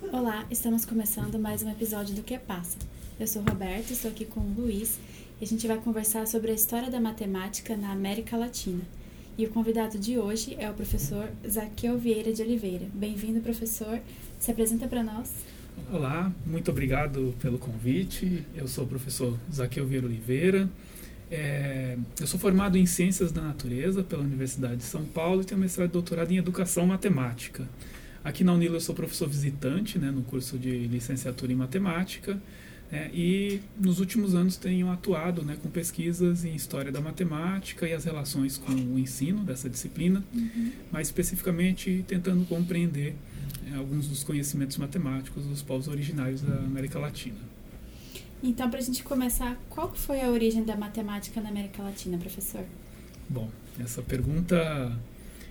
Olá, estamos começando mais um episódio do Que Passa. Eu sou Roberto, estou aqui com o Luiz e a gente vai conversar sobre a história da matemática na América Latina. E o convidado de hoje é o professor Zaqueu Vieira de Oliveira. Bem-vindo, professor. Se apresenta para nós. Olá, muito obrigado pelo convite. Eu sou o professor Zaqueu Vieira Oliveira. É, eu sou formado em Ciências da Natureza pela Universidade de São Paulo e tenho mestrado e doutorado em Educação Matemática. Aqui na Unila eu sou professor visitante né, no curso de licenciatura em matemática é, e nos últimos anos tenho atuado né, com pesquisas em história da matemática e as relações com o ensino dessa disciplina, uhum. mais especificamente tentando compreender é, alguns dos conhecimentos matemáticos dos povos originários da América Latina. Então, para a gente começar, qual foi a origem da matemática na América Latina, professor? Bom, essa pergunta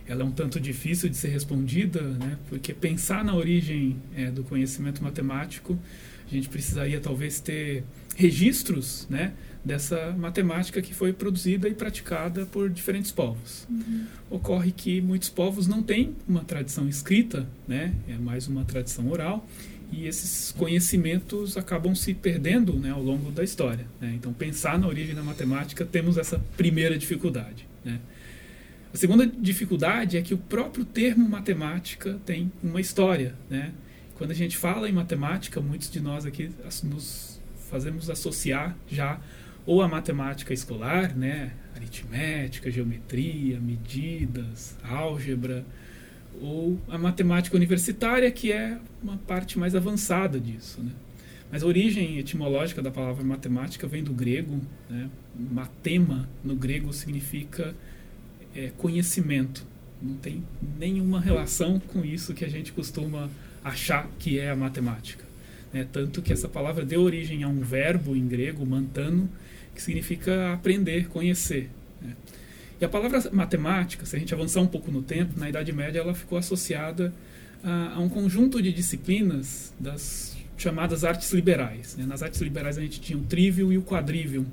ela é um tanto difícil de ser respondida, né? porque pensar na origem é, do conhecimento matemático, a gente precisaria talvez ter registros né, dessa matemática que foi produzida e praticada por diferentes povos. Uhum. Ocorre que muitos povos não têm uma tradição escrita, né, é mais uma tradição oral, e esses conhecimentos acabam se perdendo né, ao longo da história. Né? Então, pensar na origem da matemática, temos essa primeira dificuldade. Né? A segunda dificuldade é que o próprio termo matemática tem uma história. Né? Quando a gente fala em matemática, muitos de nós aqui nos fazemos associar já ou a matemática escolar, né? aritmética, geometria, medidas, álgebra, ou a matemática universitária, que é uma parte mais avançada disso. Né? Mas a origem etimológica da palavra matemática vem do grego. Né? Matema, no grego, significa é, conhecimento. Não tem nenhuma relação com isso que a gente costuma achar que é a matemática. Né? Tanto que essa palavra deu origem a um verbo em grego, mantano, que significa aprender, conhecer. Né? E a palavra matemática, se a gente avançar um pouco no tempo, na Idade Média ela ficou associada a, a um conjunto de disciplinas das chamadas artes liberais. Né? Nas artes liberais a gente tinha o trivium e o quadrivium.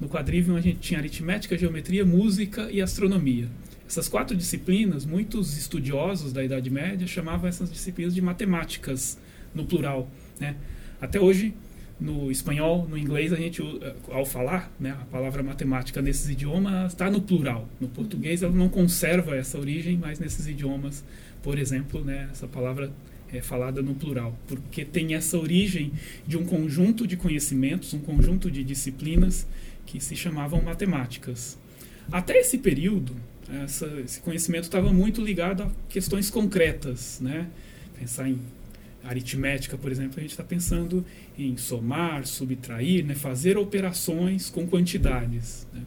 No quadrivium a gente tinha aritmética, geometria, música e astronomia. Essas quatro disciplinas, muitos estudiosos da Idade Média chamavam essas disciplinas de matemáticas, no plural. Né? Até hoje, no espanhol, no inglês, a gente, ao falar né, a palavra matemática nesses idiomas, está no plural. No português, ela não conserva essa origem, mas nesses idiomas, por exemplo, né, essa palavra é falada no plural, porque tem essa origem de um conjunto de conhecimentos, um conjunto de disciplinas que se chamavam matemáticas. Até esse período, essa, esse conhecimento estava muito ligado a questões concretas, né? Pensar em aritmética, por exemplo, a gente está pensando em somar, subtrair, né? fazer operações com quantidades. Né?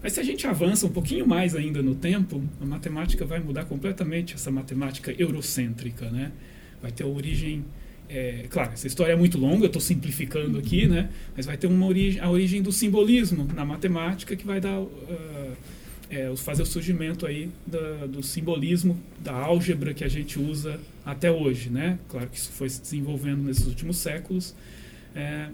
Mas se a gente avança um pouquinho mais ainda no tempo, a matemática vai mudar completamente essa matemática eurocêntrica, né? Vai ter origem é, claro, essa história é muito longa, eu estou simplificando aqui, né? mas vai ter uma origem, a origem do simbolismo na matemática que vai dar, uh, é, fazer o surgimento aí da, do simbolismo, da álgebra que a gente usa até hoje. Né? Claro que isso foi se desenvolvendo nesses últimos séculos, é,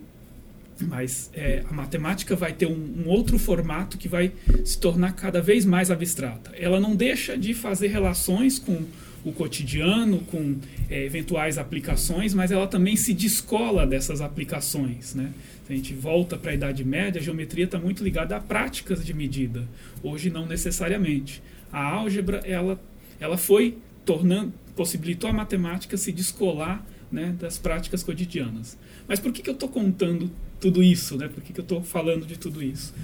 mas é, a matemática vai ter um, um, outro formato que vai se tornar cada vez mais abstrata. Ela não deixa de fazer relações com o cotidiano, com é, eventuais aplicações, mas ela também se descola dessas aplicações. Né? Se a gente volta para a Idade Média, a geometria está muito ligada a práticas de medida. Hoje, não necessariamente. A álgebra ela, ela foi tornando, possibilitou a matemática se descolar né, das práticas cotidianas. Mas por que, que eu estou contando tudo isso? Né? Por que, que eu estou falando de tudo isso?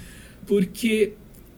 Porque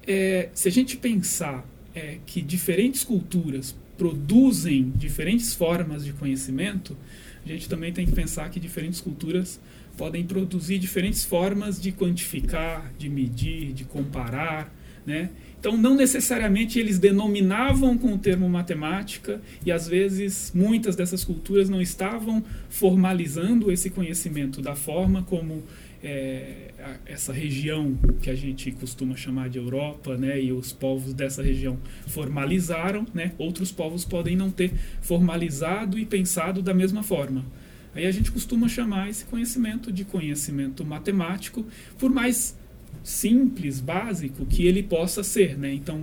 é, se a gente pensar é, que diferentes culturas produzem diferentes formas de conhecimento, a gente também tem que pensar que diferentes culturas podem produzir diferentes formas de quantificar, de medir, de comparar, né? Então, não necessariamente eles denominavam com o termo matemática, e às vezes muitas dessas culturas não estavam formalizando esse conhecimento da forma como é, essa região que a gente costuma chamar de Europa, né, e os povos dessa região formalizaram, né, outros povos podem não ter formalizado e pensado da mesma forma. Aí a gente costuma chamar esse conhecimento de conhecimento matemático, por mais simples, básico que ele possa ser, né? Então,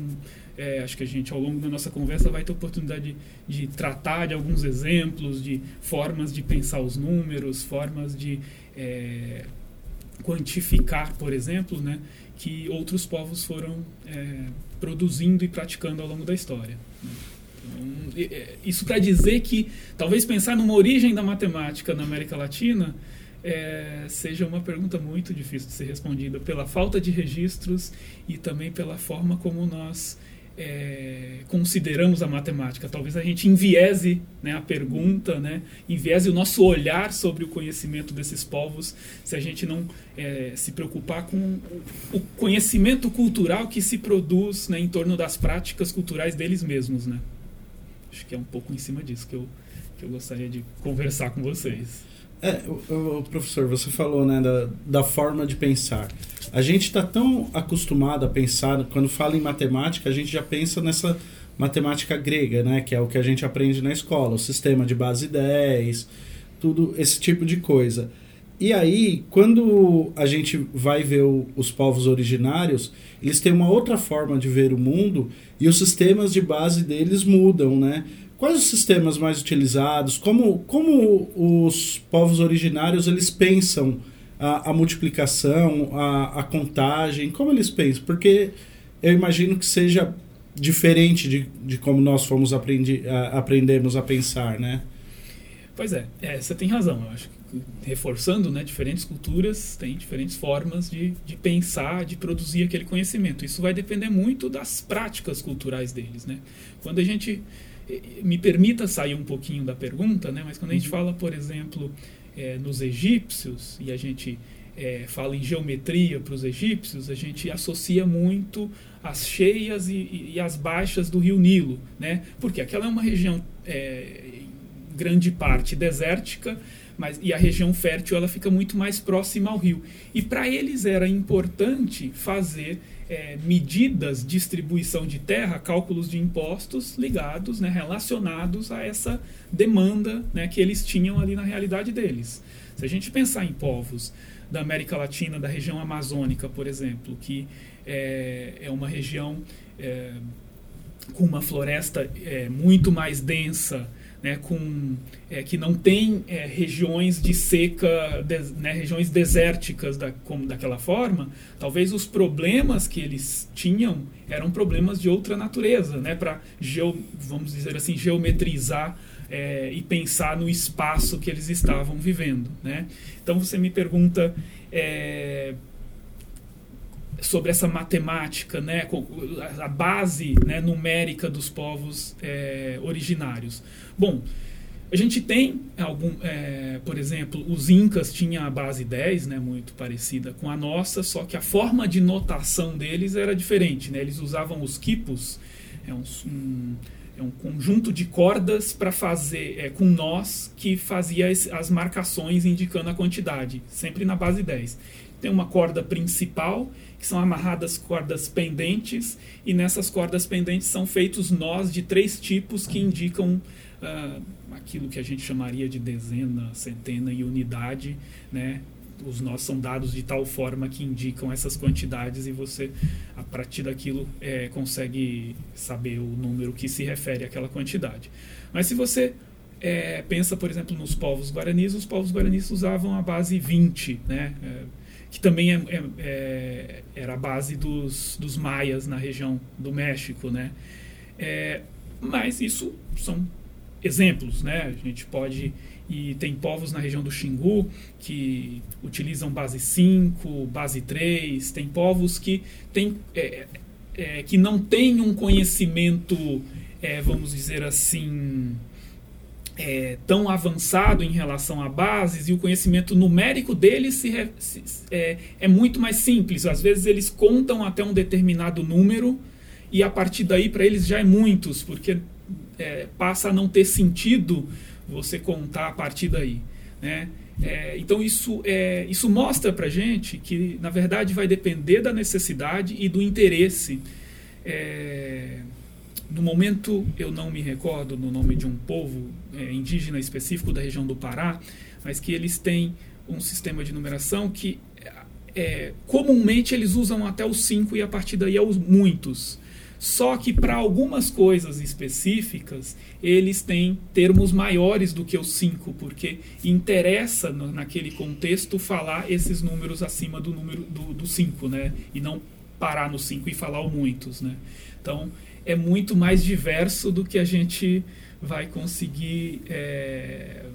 é, acho que a gente, ao longo da nossa conversa, vai ter oportunidade de, de, tratar de alguns exemplos, de formas de pensar os números, formas de é, quantificar, por exemplo, né, que outros povos foram é, produzindo e praticando ao longo da história. Né. Então, é, isso para dizer que talvez pensar numa origem da matemática na América Latina é, seja uma pergunta muito difícil de ser respondida pela falta de registros e também pela forma como nós é, consideramos a matemática. Talvez a gente enviese né, a pergunta, né, enviese o nosso olhar sobre o conhecimento desses povos, se a gente não é, se preocupar com o conhecimento cultural que se produz né, em torno das práticas culturais deles mesmos. Né? Acho que é um pouco em cima disso que eu, que eu gostaria de conversar com vocês. É, o, o professor, você falou né, da, da forma de pensar. A gente está tão acostumado a pensar, quando fala em matemática, a gente já pensa nessa matemática grega, né, que é o que a gente aprende na escola, o sistema de base 10, tudo esse tipo de coisa. E aí, quando a gente vai ver o, os povos originários, eles têm uma outra forma de ver o mundo e os sistemas de base deles mudam, né? Quais os sistemas mais utilizados? Como, como os povos originários eles pensam a, a multiplicação, a, a contagem? Como eles pensam? Porque eu imagino que seja diferente de, de como nós fomos aprendi, a, aprendemos a pensar, né? Pois é, é, você tem razão. Eu acho que reforçando, né, diferentes culturas têm diferentes formas de, de pensar, de produzir aquele conhecimento. Isso vai depender muito das práticas culturais deles, né? Quando a gente me permita sair um pouquinho da pergunta, né? mas quando a gente uhum. fala, por exemplo, é, nos egípcios, e a gente é, fala em geometria para os egípcios, a gente associa muito as cheias e, e, as baixas do rio Nilo, né? porque aquela é uma região, é, em grande parte, desértica, mas, e a região fértil ela fica muito mais próxima ao rio. E para eles era importante fazer é, medidas, distribuição de terra, cálculos de impostos ligados, né, relacionados a essa demanda né, que eles tinham ali na realidade deles. Se a gente pensar em povos da América Latina, da região amazônica, por exemplo, que é, é uma região é, com uma floresta é, muito mais densa, né, com, é, que não tem é, regiões de seca, de, né, regiões desérticas da, como daquela forma, talvez os problemas que eles tinham eram problemas de outra natureza, né, para vamos dizer assim geometrizar é, e pensar no espaço que eles estavam vivendo, né? Então você me pergunta é, sobre essa matemática, né, a base né, numérica dos povos é, originários. Bom, a gente tem algum, é, por exemplo, os incas tinham a base 10, né, muito parecida com a nossa, só que a forma de notação deles era diferente, né? Eles usavam os quipos, é um, um, é um conjunto de cordas para fazer é, com nós que fazia as marcações indicando a quantidade, sempre na base 10. Tem uma corda principal que são amarradas cordas pendentes, e nessas cordas pendentes são feitos nós de três tipos que indicam aquilo que a gente chamaria de dezena, centena e unidade, né? Os nós são dados de tal forma que indicam essas quantidades e você, a partir daquilo, é, consegue saber o número que se refere àquela quantidade. Mas se você é, pensa, por exemplo, nos povos guaranis, os povos guaranis usavam a base 20, né? É, que também é, é, é, era a base dos, dos maias na região do México, né? É, mas isso são exemplos, né? A gente pode e tem povos na região do Xingu que utilizam base 5, base 3, tem povos que tem, é, é, que não têm um conhecimento, é, vamos dizer assim, é, tão avançado em relação a bases e o conhecimento numérico deles se, se, é, é, muito mais simples. Às vezes eles contam até um determinado número e a partir daí para eles já é muitos, porque é, passa a não ter sentido você contar a partir daí. Né? É, então isso, é, isso mostra para gente que na verdade vai depender da necessidade e do interesse. É, no momento, eu não me recordo no nome de um povo é, indígena específico da região do Pará, mas que eles têm um sistema de numeração que é, comumente eles usam até os 5 e a partir daí aos muitos. Só que para algumas coisas específicas, eles têm termos maiores do que os cinco, porque interessa no, naquele contexto falar esses números acima do número do 5, né? E não parar no 5 e falar o muitos, né? Então, é muito mais diverso do que a gente vai conseguir é,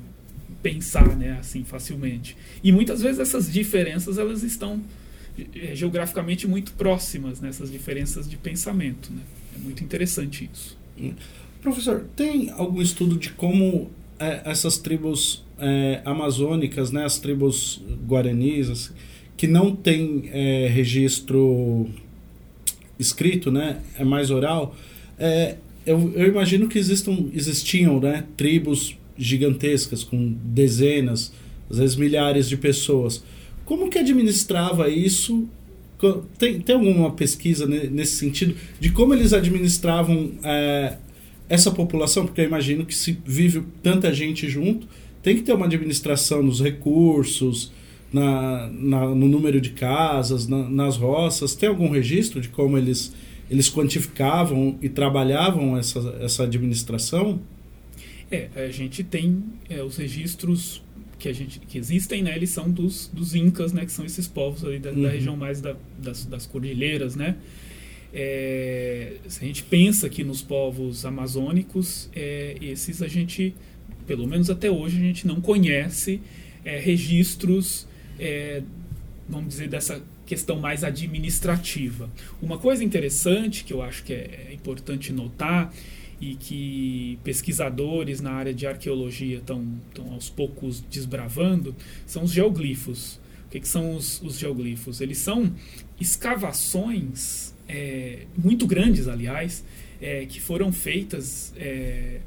pensar, né? Assim, facilmente. E muitas vezes essas diferenças, elas estão geograficamente muito próximas nessas né, diferenças de pensamento. Né? É muito interessante isso. Professor, tem algum estudo de como é, essas tribos é, amazônicas, né, as tribos guaranis, que não têm é, registro escrito, né, é mais oral, é, eu, eu, imagino que existam, existiam né, tribos gigantescas com dezenas, às vezes milhares de pessoas. Como que administrava isso? Tem, tem alguma pesquisa nesse sentido de como eles administravam é, essa população? Porque eu imagino que se vive tanta gente junto, tem que ter uma administração nos recursos, na, na no número de casas, na, nas roças. Tem algum registro de como eles, eles quantificavam e trabalhavam essa, essa administração? É, a gente tem é, os registros que a gente que existem, né, eles são dos, dos incas, né, que são esses povos ali da, uhum. da região mais da, das, das cordilheiras, né. É, se a gente pensa aqui nos povos amazônicos, é, esses a gente, pelo menos até hoje, a gente não conhece é, registros, é, vamos dizer, dessa questão mais administrativa. Uma coisa interessante que eu acho que é, é importante notar e que pesquisadores na área de arqueologia estão aos poucos desbravando são os geoglifos. O que, que são os, os, geoglifos? Eles são escavações é, muito grandes, aliás, é, que foram feitas é,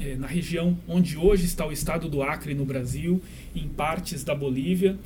é na região onde hoje está o estado do Acre, no Brasil, em partes da Bolívia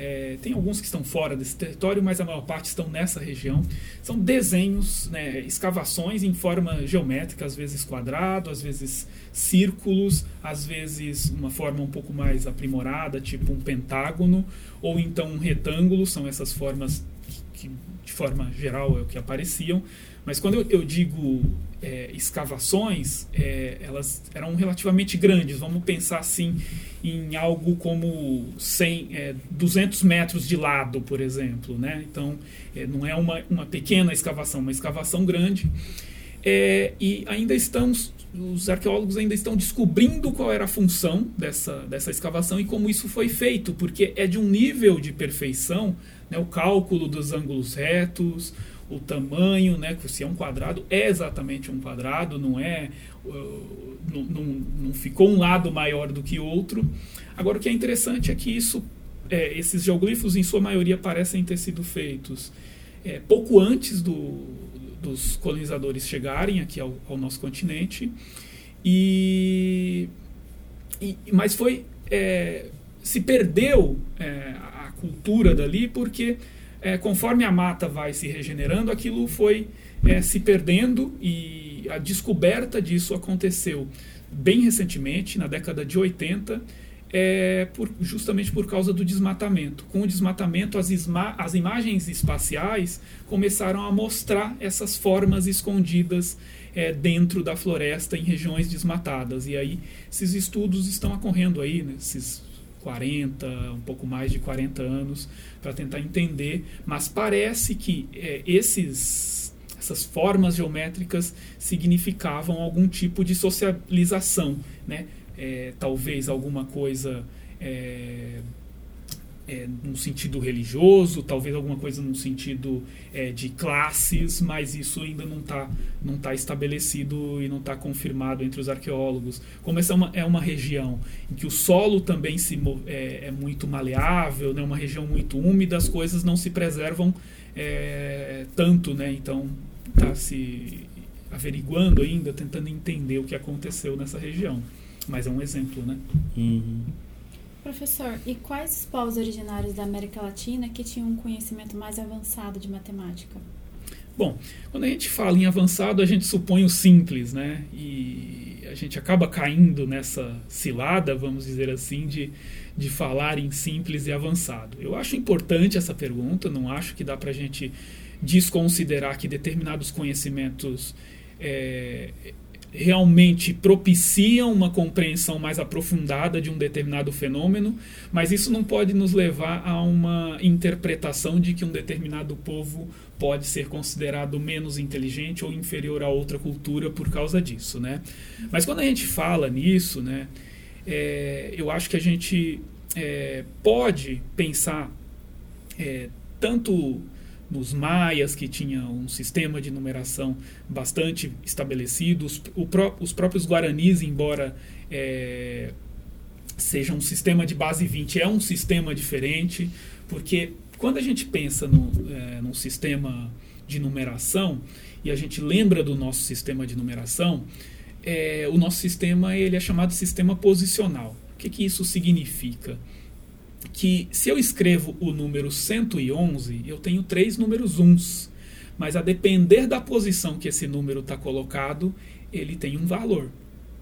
é, tem alguns que estão fora desse território, mas a maior parte estão nessa região. São desenhos, né, escavações em forma geométrica, às vezes quadrado, às vezes círculos, às vezes uma forma um pouco mais aprimorada, tipo um pentágono, ou então um retângulo, são essas formas que, de forma geral é o que apareciam. Mas quando eu, eu digo é, escavações, é, elas eram relativamente grandes. Vamos pensar assim em algo como 100, é, 200 metros de lado, por exemplo. Né? Então, é, não é uma, uma pequena escavação, uma escavação grande. É, e ainda estamos, os arqueólogos ainda estão descobrindo qual era a função dessa, dessa escavação e como isso foi feito, porque é de um nível de perfeição, né, o cálculo dos ângulos retos, o tamanho, né, se é um quadrado, é exatamente um quadrado, não é uh, não, não, não, ficou um lado maior do que outro. Agora o que é interessante é que isso, é, esses geoglifos em sua maioria parecem ter sido feitos é, pouco antes do, dos colonizadores chegarem aqui ao, ao nosso continente e, e mas foi é, se perdeu é, a cultura dali porque é, conforme a mata vai se regenerando, aquilo foi é, se perdendo e a descoberta disso aconteceu bem recentemente, na década de 80, é, por, justamente por causa do desmatamento. Com o desmatamento, as, as imagens espaciais começaram a mostrar essas formas escondidas é, dentro da floresta em regiões desmatadas. E aí, esses estudos estão ocorrendo aí, né, esses 40, um pouco mais de 40 anos, para tentar entender, mas parece que é, esses, essas formas geométricas significavam algum tipo de socialização, né? É, talvez alguma coisa é, é, sentido religioso, talvez alguma coisa num sentido é, de classes, mas isso ainda não está não tá estabelecido e não está confirmado entre os arqueólogos. Como essa é uma, é uma região em que o solo também se, é, é muito maleável, né, uma região muito úmida, as coisas não se preservam é, tanto, né, então está se averiguando ainda, tentando entender o que aconteceu nessa região. Mas é um exemplo, né? Uhum. Professor, e quais os povos originários da América Latina que tinham um conhecimento mais avançado de matemática? Bom, quando a gente fala em avançado, a gente supõe o simples, né? E a gente acaba caindo nessa cilada, vamos dizer assim, de, de falar em simples e avançado. Eu acho importante essa pergunta, não acho que dá para a gente desconsiderar que determinados conhecimentos é, realmente propiciam uma compreensão mais aprofundada de um determinado fenômeno, mas isso não pode nos levar a uma interpretação de que um determinado povo pode ser considerado menos inteligente ou inferior a outra cultura por causa disso, né? Mas quando a gente fala nisso, né, é, eu acho que a gente é, pode pensar é, tanto nos maias, que tinha um sistema de numeração bastante estabelecido, os, pró os próprios guaranis, embora é, seja um sistema de base 20, é um sistema diferente, porque quando a gente pensa no, é, num sistema de numeração, e a gente lembra do nosso sistema de numeração, é, o nosso sistema ele é chamado sistema posicional. O que, que isso significa? Que se eu escrevo o número 111, eu tenho três números uns. Mas a depender da posição que esse número está colocado, ele tem um valor.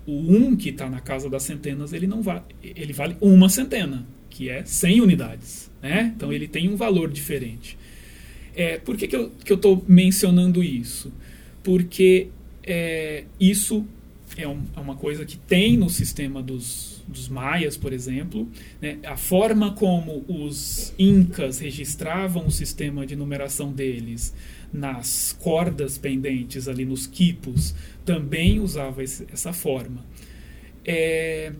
O 1 que está na casa das centenas, ele não vale, ele vale uma centena, que é 100 unidades. Né? Então ele tem um valor diferente. É, por que, que eu estou mencionando isso? Porque é, isso é, um, é, uma coisa que tem no sistema dos, dos maias, por exemplo, né, a forma como os incas registravam o sistema de numeração deles nas cordas pendentes ali nos quipos também usava esse, essa forma. É,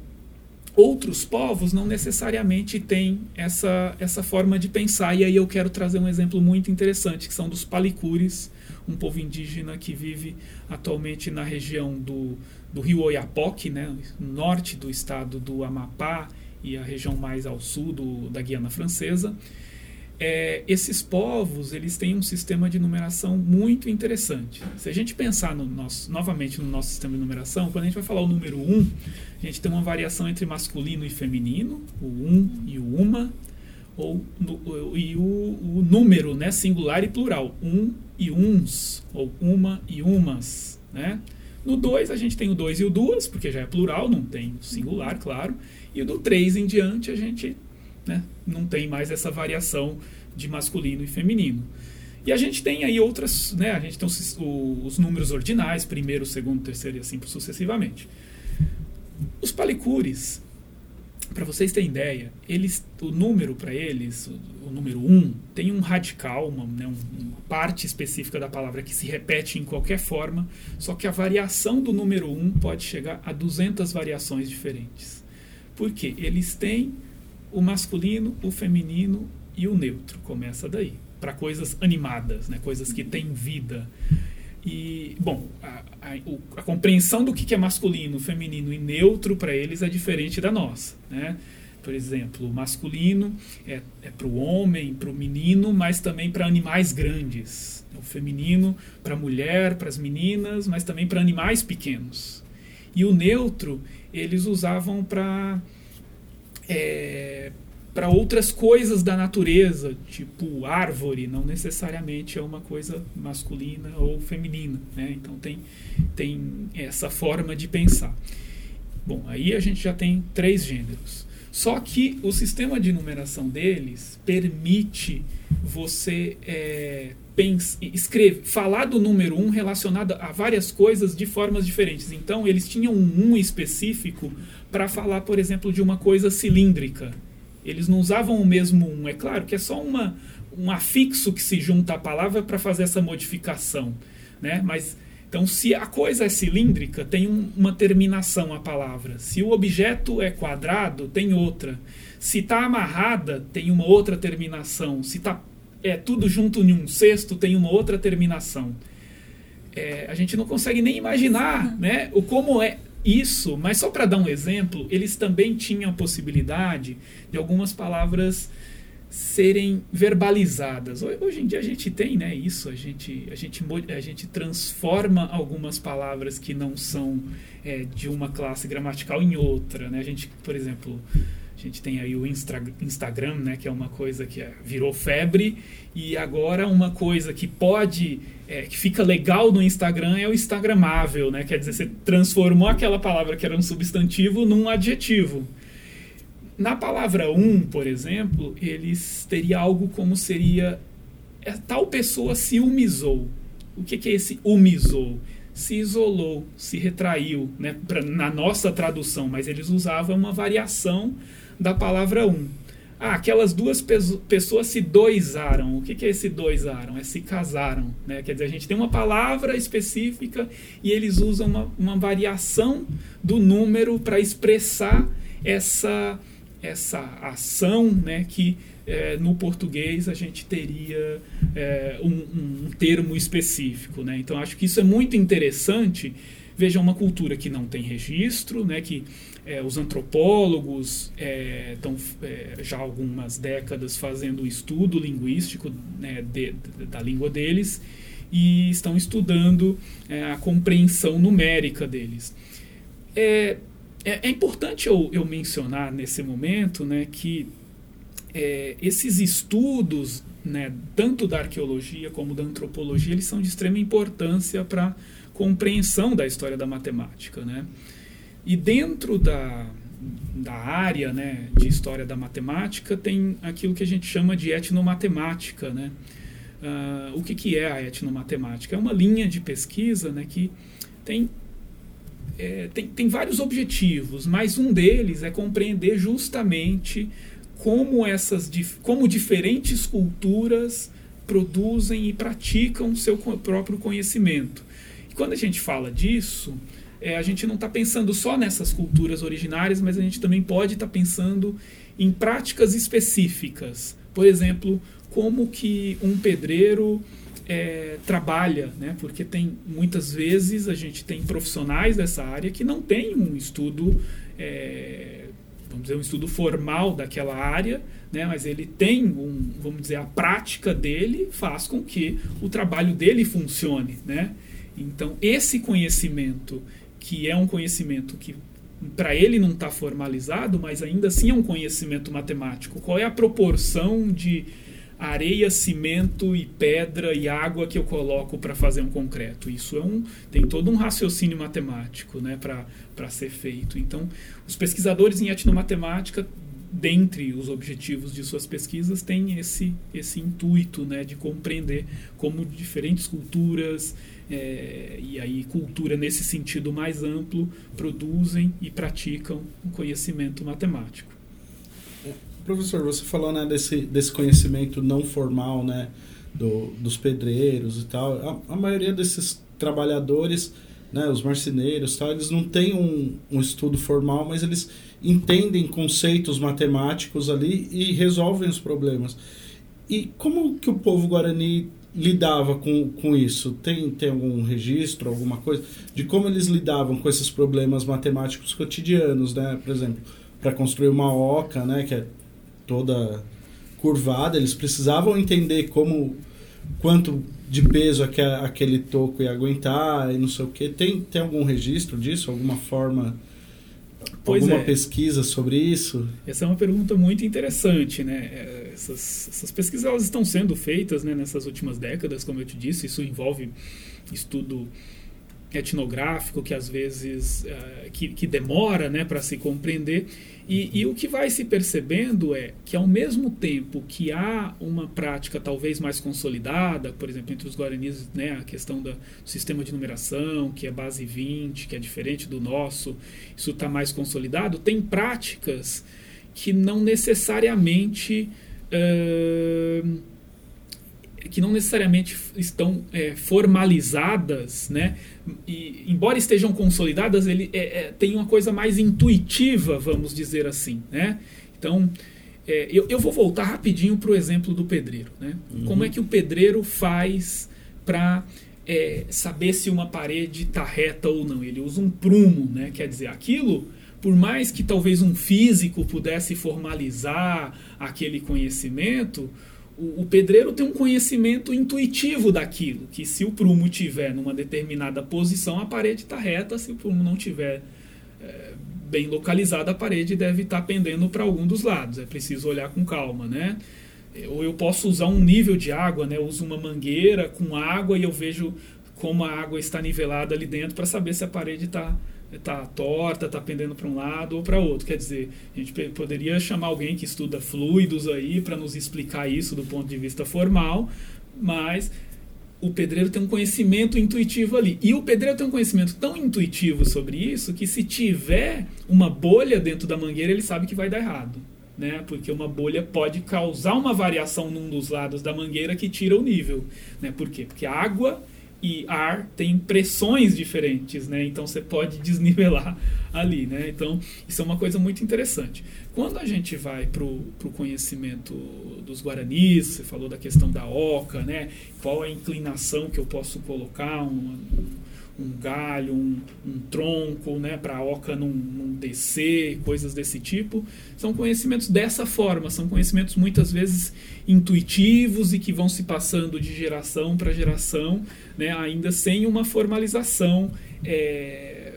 outros povos não necessariamente têm essa, essa forma de pensar. E aí eu quero trazer um exemplo muito interessante, que são dos palicures, um povo indígena que vive atualmente na região do, do rio Oiapoque, né, norte do estado do Amapá e a região mais ao sul do, da Guiana Francesa. É, esses povos eles têm um sistema de numeração muito interessante. Se a gente pensar no nosso, novamente no nosso sistema de numeração, quando a gente vai falar o número 1, a gente tem uma variação entre masculino e feminino, o um e o uma, ou no, e o, o, número né, singular e plural, um e uns, ou uma e umas. Né? No 2 a gente tem o 2 e o duas, porque já é plural, não tem singular, claro. E do 3 em diante a gente né, não tem mais essa variação de masculino e feminino. E a gente tem aí outras, né, a gente tem os, os números ordinais, primeiro, segundo, terceiro e assim sucessivamente. Os palicures, para vocês terem ideia, eles, o número para eles, o, o, número 1, um, tem um radical, uma, né, uma, parte específica da palavra que se repete em qualquer forma, só que a variação do número 1 um pode chegar a 200 variações diferentes. Por quê? Eles têm o masculino, o feminino e o neutro. Começa daí. Para coisas animadas, né, coisas que têm vida. E, bom, a, a, a compreensão do que é masculino, feminino e neutro para eles é diferente da nossa. Né? Por exemplo, o masculino é, é para o homem, para o menino, mas também para animais grandes. O feminino para a mulher, para as meninas, mas também para animais pequenos. E o neutro eles usavam para é, para outras coisas da natureza, tipo árvore, não necessariamente é uma coisa masculina ou feminina. Né? Então tem, tem essa forma de pensar. Bom, aí a gente já tem três gêneros. Só que o sistema de numeração deles permite você é, pense, escrever, falar do número 1 um relacionado a várias coisas de formas diferentes. Então, eles tinham 1 um específico para falar, por exemplo, de uma coisa cilíndrica. Eles não usavam o mesmo um. É claro que é só uma, um afixo que se junta à palavra para fazer essa modificação. Né? Mas então, se a coisa é cilíndrica, tem um, uma terminação a palavra. Se o objeto é quadrado, tem outra. Se está amarrada, tem uma outra terminação. Se está é, tudo junto em um cesto, tem uma outra terminação. É, a gente não consegue nem imaginar né, o como é isso, mas só para dar um exemplo, eles também tinham a possibilidade de algumas palavras serem verbalizadas. Hoje em dia a gente tem né, isso, a gente, a, gente, a gente transforma algumas palavras que não são é, de uma classe gramatical em outra. Né? A gente, por exemplo, a gente tem aí o Insta Instagram, né, que é uma coisa que é, virou febre, e agora uma coisa que pode, é, que fica legal no Instagram é o Instagramável, né? Quer dizer, você transformou aquela palavra que era um substantivo num adjetivo. Na palavra um, por exemplo, eles teria algo como seria é, tal pessoa se umizou. O que, que é esse umizou? Se isolou, se retraiu, né? Pra, na nossa tradução, mas eles usavam uma variação da palavra um. Ah, aquelas duas pessoas se doisaram. O que, é esse doisaram? É se casaram. Né? Quer dizer, a gente tem uma palavra específica e eles usam uma, uma variação do número para expressar essa, essa ação né, que é, no português a gente teria é, um, um, termo específico. Né? Então, acho que isso é muito interessante. Veja, uma cultura que não tem registro, né, que é, os antropólogos estão é, é, já há algumas décadas fazendo o estudo linguístico né, de, de, da língua deles e estão estudando é, a compreensão numérica deles. É, é, é, importante eu, eu, mencionar nesse momento né, que esses estudos, né, tanto da arqueologia como da antropologia, eles são de extrema importância para a compreensão da história da matemática. Né? E dentro da, da área né, de história da matemática tem aquilo que a gente chama de etnomatemática. Né? Uh, o que, que é a etnomatemática? É uma linha de pesquisa né, que tem, é, tem, tem vários objetivos, mas um deles é compreender justamente como essas como diferentes culturas produzem e praticam seu próprio conhecimento. E quando a gente fala disso, é, a gente não está pensando só nessas culturas originárias, mas a gente também pode estar tá pensando em práticas específicas. Por exemplo, como que um pedreiro é, trabalha, né? porque tem muitas vezes a gente tem profissionais dessa área que não têm um estudo, é, vamos dizer, um estudo formal daquela área, né? mas ele tem um, vamos dizer, a prática dele faz com que o trabalho dele funcione. Né? Então, esse conhecimento que é um conhecimento que para ele não está formalizado, mas ainda assim é um conhecimento matemático. Qual é a proporção de areia, cimento e pedra e água que eu coloco para fazer um concreto? Isso é um tem todo um raciocínio matemático, né, para ser feito. Então, os pesquisadores em etnomatemática dentre os objetivos de suas pesquisas tem esse esse intuito né de compreender como diferentes culturas é, e aí cultura nesse sentido mais amplo produzem e praticam o conhecimento matemático. Professor, você falou né, desse, desse conhecimento não formal né, do, dos pedreiros e tal. A, a maioria desses trabalhadores, né, os marceneiros, tal, eles não têm um, um estudo formal, mas eles entendem conceitos matemáticos ali e resolvem os problemas. E como que o povo guarani lidava com, com isso? Tem, tem algum registro, alguma coisa de como eles lidavam com esses problemas matemáticos cotidianos, né? Por exemplo, para construir uma oca, né, que é toda curvada, eles precisavam entender como quanto de peso aquele toco ia aguentar e não sei o que. Tem, tem algum registro disso? Alguma forma Pois alguma é. pesquisa sobre isso? Essa é uma pergunta muito interessante, né? É, essas, essas pesquisas elas estão sendo feitas né, nessas últimas décadas, como eu te disse, isso envolve estudo etnográfico que às vezes uh, que, que demora né, para se compreender e, e, o que vai se percebendo é que, ao mesmo tempo que há uma prática talvez mais consolidada, por exemplo, entre os guaranis, né, a questão do sistema de numeração, que é base 20, que é diferente do nosso, isso está mais consolidado, tem práticas que não necessariamente. Uh, que não necessariamente estão é, formalizadas, né? E, embora estejam consolidadas, ele é, é, tem uma coisa mais intuitiva, vamos dizer assim, né? Então, é, eu, eu vou voltar rapidinho para o exemplo do pedreiro, né? Uhum. Como é que o pedreiro faz para é, saber se uma parede está reta ou não? Ele usa um prumo, né? Quer dizer, aquilo por mais que talvez um físico pudesse formalizar aquele conhecimento, o, o, pedreiro tem um conhecimento intuitivo daquilo, que se o prumo tiver numa determinada posição, a parede está reta, se o prumo não tiver é, bem localizado, a parede deve estar tá pendendo para algum dos lados. É preciso olhar com calma, né? Ou eu posso usar um nível de água, né? Eu uso uma mangueira com água e eu vejo como a água está nivelada ali dentro para saber se a parede está está torta, está pendendo para um lado ou para outro. Quer dizer, a gente poderia chamar alguém que estuda fluidos aí para nos explicar isso do ponto de vista formal, mas o pedreiro tem um conhecimento intuitivo ali. E o pedreiro tem um conhecimento tão intuitivo sobre isso que se tiver uma bolha dentro da mangueira, ele sabe que vai dar errado. Né? Porque uma bolha pode causar uma variação num dos lados da mangueira que tira o nível. Né? Por quê? Porque água e ar têm pressões diferentes, né? Então você pode desnivelar ali, né? Então isso é uma coisa muito interessante. Quando a gente vai para o conhecimento dos guaranis, você falou da questão da oca, né? Qual a inclinação que eu posso colocar um, um galho, um, um tronco, né? Para a oca não, não descer, coisas desse tipo. São conhecimentos dessa forma, são conhecimentos muitas vezes intuitivos e que vão se passando de geração para geração, né? Ainda sem uma formalização. É,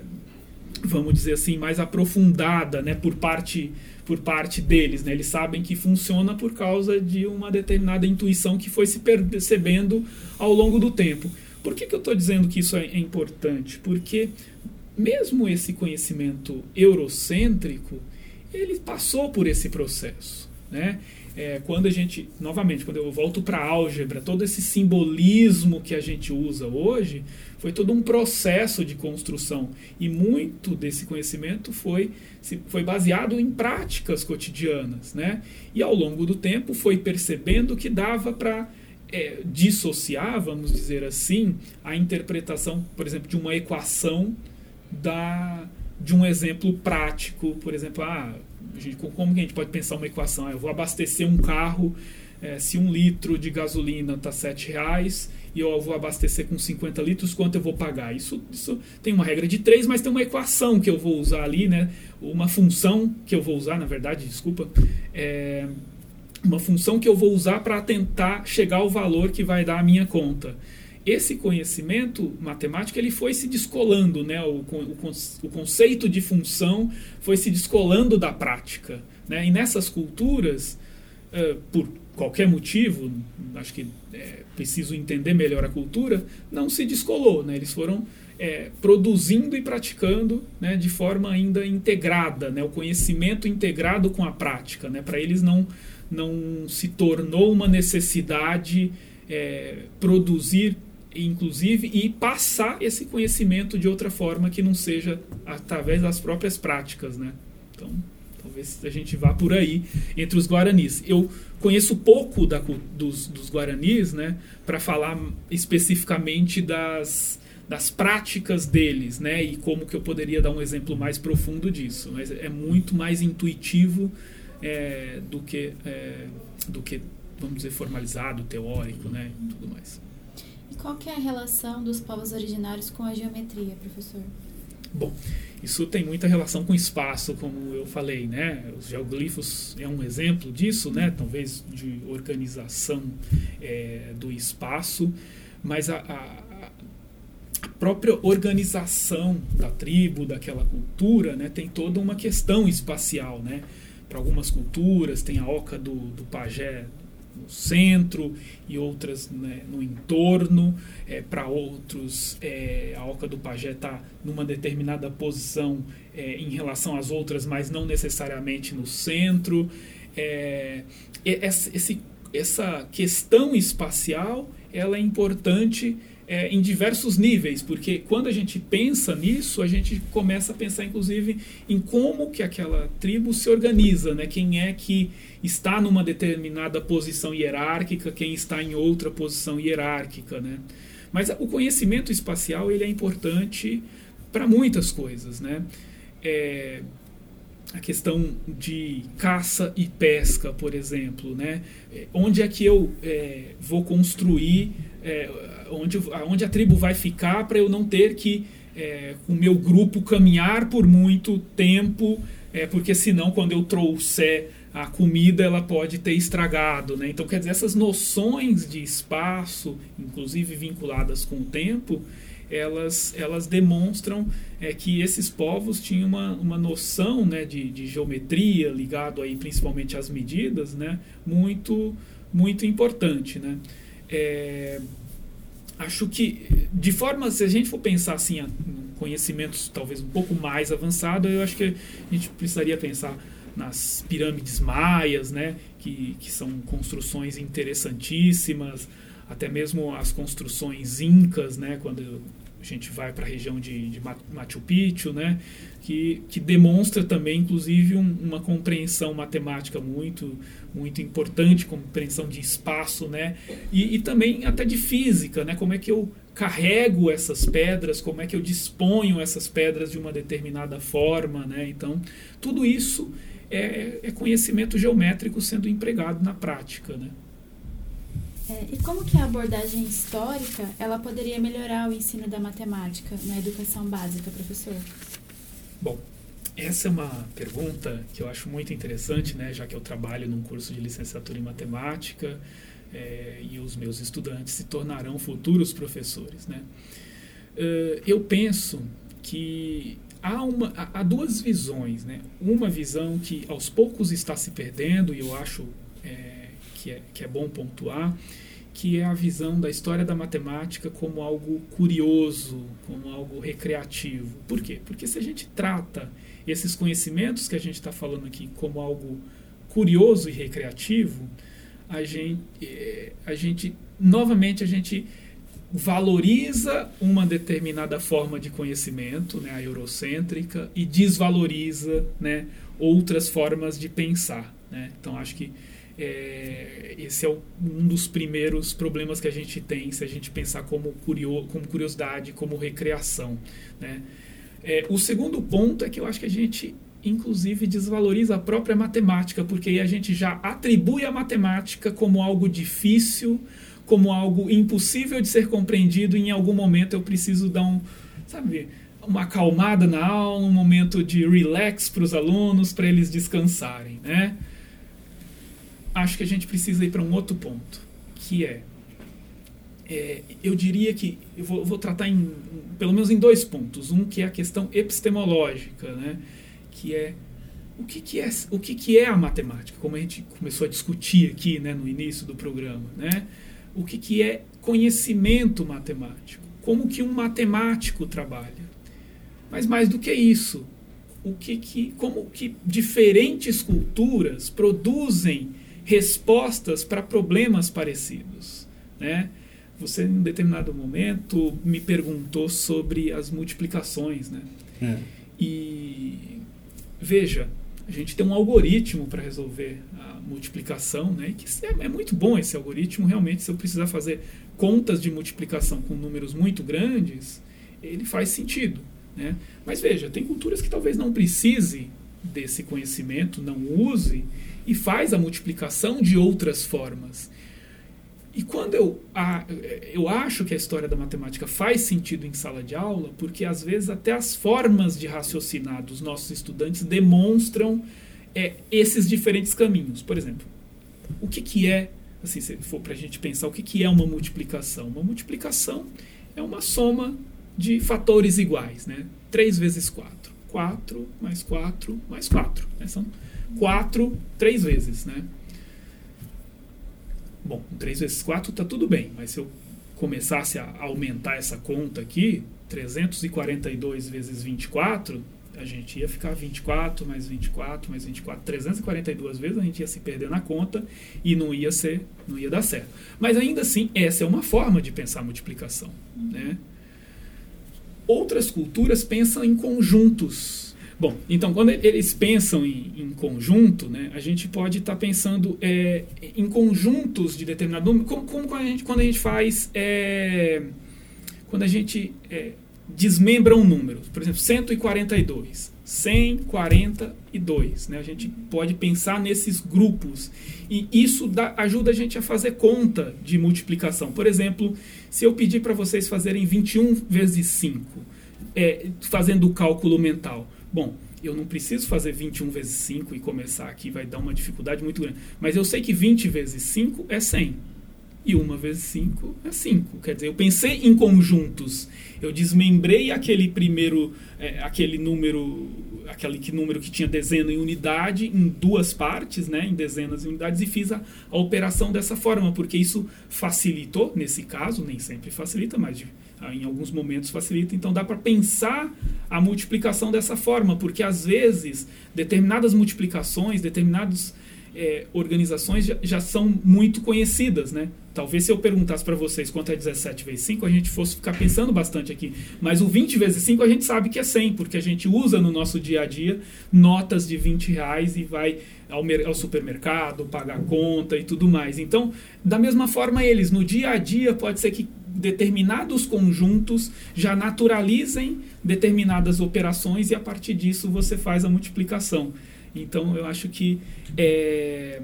vamos dizer assim, mais aprofundada né, por parte por parte deles. Né? Eles sabem que funciona por causa de uma determinada intuição que foi se percebendo ao longo do tempo. Por que, que eu estou dizendo que isso é, é importante? Porque mesmo esse conhecimento eurocêntrico, ele passou por esse processo. Né? É, quando a gente, novamente, quando eu volto para a álgebra, todo esse simbolismo que a gente usa hoje foi todo um processo de construção. E muito desse conhecimento foi foi baseado em práticas cotidianas, né? E ao longo do tempo foi percebendo que dava para é, dissociar, vamos dizer assim, a interpretação, por exemplo, de uma equação da de um exemplo prático, por exemplo, ah, gente, como que a gente pode pensar uma equação? Eu vou abastecer um carro, é, se um litro de gasolina está sete reais e eu vou abastecer com 50 litros, quanto eu vou pagar? Isso, isso tem uma regra de três, mas tem uma equação que eu vou usar ali, né? Uma função que eu vou usar, na verdade, desculpa, é uma função que eu vou usar para tentar chegar ao valor que vai dar a minha conta. Esse conhecimento matemático ele foi se descolando, né? o, o, o conceito de função foi se descolando da prática. Né? E nessas culturas, uh, por qualquer motivo, acho que é preciso entender melhor a cultura, não se descolou. Né? Eles foram é, produzindo e praticando né, de forma ainda integrada, né? o conhecimento integrado com a prática. Né? Para eles não, não se tornou uma necessidade é, produzir, inclusive, e passar esse conhecimento de outra forma que não seja através das próprias práticas. Né? Então, talvez a gente vá por aí entre os guaranis. Eu conheço pouco da, dos, dos guaranis, né, para falar especificamente das, das práticas deles, né, e como que eu poderia dar um exemplo mais profundo disso. Mas é muito mais intuitivo é, do que é, do que vamos dizer formalizado, teórico, né, e tudo mais. E qual que é a relação dos povos originários com a geometria, professor? Bom, isso tem muita relação com espaço, como eu falei, né? Os geoglifos é um exemplo disso, né? Talvez de organização é, do espaço, mas a, a, a, própria organização da tribo, daquela cultura, né? Tem toda uma questão espacial, né? Para algumas culturas tem a oca do, do pajé no centro e outras né, no entorno. É, Para outros, é, a Oca do Pajé está numa determinada posição é, em relação às outras, mas não necessariamente no centro. É, esse, essa questão espacial ela é importante é, em diversos níveis, porque quando a gente pensa nisso, a gente começa a pensar, inclusive, em como que aquela tribo se organiza, né? Quem é que está numa determinada posição hierárquica, quem está em outra posição hierárquica, né? Mas o conhecimento espacial ele é importante para muitas coisas, né? É, a questão de caça e pesca, por exemplo, né? É, onde é que eu é, vou construir, é, onde, onde a tribo vai ficar para eu não ter que é, o meu grupo caminhar por muito tempo, é, porque senão quando eu trouxer a comida ela pode ter estragado, né? Então quer dizer essas noções de espaço, inclusive vinculadas com o tempo, elas, elas demonstram é, que esses povos tinham uma, uma noção né, de, de geometria ligado aí principalmente às medidas, né, muito muito importante, né? É, acho que de forma se a gente for pensar assim conhecimentos talvez um pouco mais avançado eu acho que a gente precisaria pensar nas pirâmides maias né que, que são construções interessantíssimas até mesmo as construções incas, né, quando a gente vai para a região de, de, Machu Picchu, né, que, que demonstra também, inclusive, um, uma compreensão matemática muito muito importante, compreensão de espaço, né, e, e também até de física, né, como é que eu carrego essas pedras, como é que eu disponho essas pedras de uma determinada forma, né? Então, tudo isso é, é conhecimento geométrico sendo empregado na prática, né? É, e como que a abordagem histórica ela poderia melhorar o ensino da matemática na educação básica, professor? Bom, essa é uma pergunta que eu acho muito interessante, né, já que eu trabalho num curso de licenciatura em matemática é, e os meus estudantes se tornarão futuros professores. Né? Uh, eu penso que há, uma, há duas visões. Né? Uma visão que aos poucos está se perdendo, e eu acho é, que, é, que é bom pontuar, que é a visão da história da matemática como algo curioso, como algo recreativo. Por quê? Porque se a gente trata esses conhecimentos que a gente está falando aqui como algo curioso e recreativo, a gente, eh, a gente novamente a gente valoriza uma determinada forma de conhecimento, né, a eurocêntrica, e desvaloriza né, outras formas de pensar. Né? Então acho que é, esse é um dos primeiros problemas que a gente tem se a gente pensar como, curio, como curiosidade, como recreação. Né? É, o segundo ponto é que eu acho que a gente inclusive desvaloriza a própria matemática, porque aí a gente já atribui a matemática como algo difícil, como algo impossível de ser compreendido, e em algum momento eu preciso dar um, sabe, uma acalmada na aula, um momento de relax para os alunos, para eles descansarem, né? Acho que a gente precisa ir para um outro ponto, que é, é eu diria que eu vou, vou tratar em, pelo menos em dois pontos. Um que é a questão epistemológica, né? que é o que, que é o que, que é a matemática, como a gente começou a discutir aqui né, no início do programa, né? O que, que é conhecimento matemático? Como que um matemático trabalha? Mas mais do que isso, o que, que como que diferentes culturas produzem respostas para problemas parecidos, né? Você, em um determinado momento, me perguntou sobre as multiplicações, né? É. E Veja, a gente tem um algoritmo para resolver a multiplicação, né? Que é, é, muito bom esse algoritmo. Realmente, se eu precisar fazer contas de multiplicação com números muito grandes, ele faz sentido, né? Mas veja, tem culturas que talvez não precise desse conhecimento, não use e faz a multiplicação de outras formas. E quando eu, a, eu acho que a história da matemática faz sentido em sala de aula, porque às vezes até as formas de raciocinar dos nossos estudantes demonstram é, esses diferentes caminhos. Por exemplo, o que, que é, assim, se for para a gente pensar, o que, que é uma multiplicação? Uma multiplicação é uma soma de fatores iguais, né? 3 vezes 4. 4 mais 4 mais 4. Né? São 4 três vezes, né? Bom, 3 vezes 4 está tudo bem, mas se eu começasse a aumentar essa conta aqui, 342 vezes 24, a gente ia ficar 24 mais 24 mais 24, 342 vezes a gente ia se perder na conta e não ia ser, não ia dar certo. Mas ainda assim, essa é uma forma de pensar multiplicação, né? Outras culturas pensam em conjuntos Bom, então quando eles pensam em, em conjunto, né, a gente pode estar tá pensando é, em conjuntos de determinado número, como, como quando, a gente, quando a gente faz. É, quando a gente é, desmembra um número, por exemplo, 142. 142. Né? A gente pode pensar nesses grupos. E isso dá, ajuda a gente a fazer conta de multiplicação. Por exemplo, se eu pedir para vocês fazerem 21 vezes 5, é, fazendo o cálculo mental. Bom, eu não preciso fazer 21 vezes 5 e começar aqui, vai dar uma dificuldade muito grande. Mas eu sei que 20 vezes 5 é 100. E 1 vezes 5 é 5. Quer dizer, eu pensei em conjuntos. Eu desmembrei aquele primeiro, é, aquele número, aquele que número que tinha dezena e unidade em duas partes, né, em dezenas e unidades, e fiz a, a operação dessa forma, porque isso facilitou, nesse caso, nem sempre facilita, mas de, ah, em alguns momentos facilita. Então dá para pensar a multiplicação dessa forma, porque às vezes determinadas multiplicações, determinados é, organizações já, já, são muito conhecidas, né? Talvez se eu perguntasse para vocês quanto é 17 vezes 5, a gente fosse ficar pensando bastante aqui. Mas o 20 vezes 5 a gente sabe que é 100, porque a gente usa no nosso dia a dia notas de 20 reais e vai ao, ao supermercado, pagar conta e tudo mais. Então, da mesma forma, eles, no dia a dia, pode ser que determinados conjuntos já naturalizem determinadas operações e a partir disso você faz a multiplicação. Então eu acho que. É...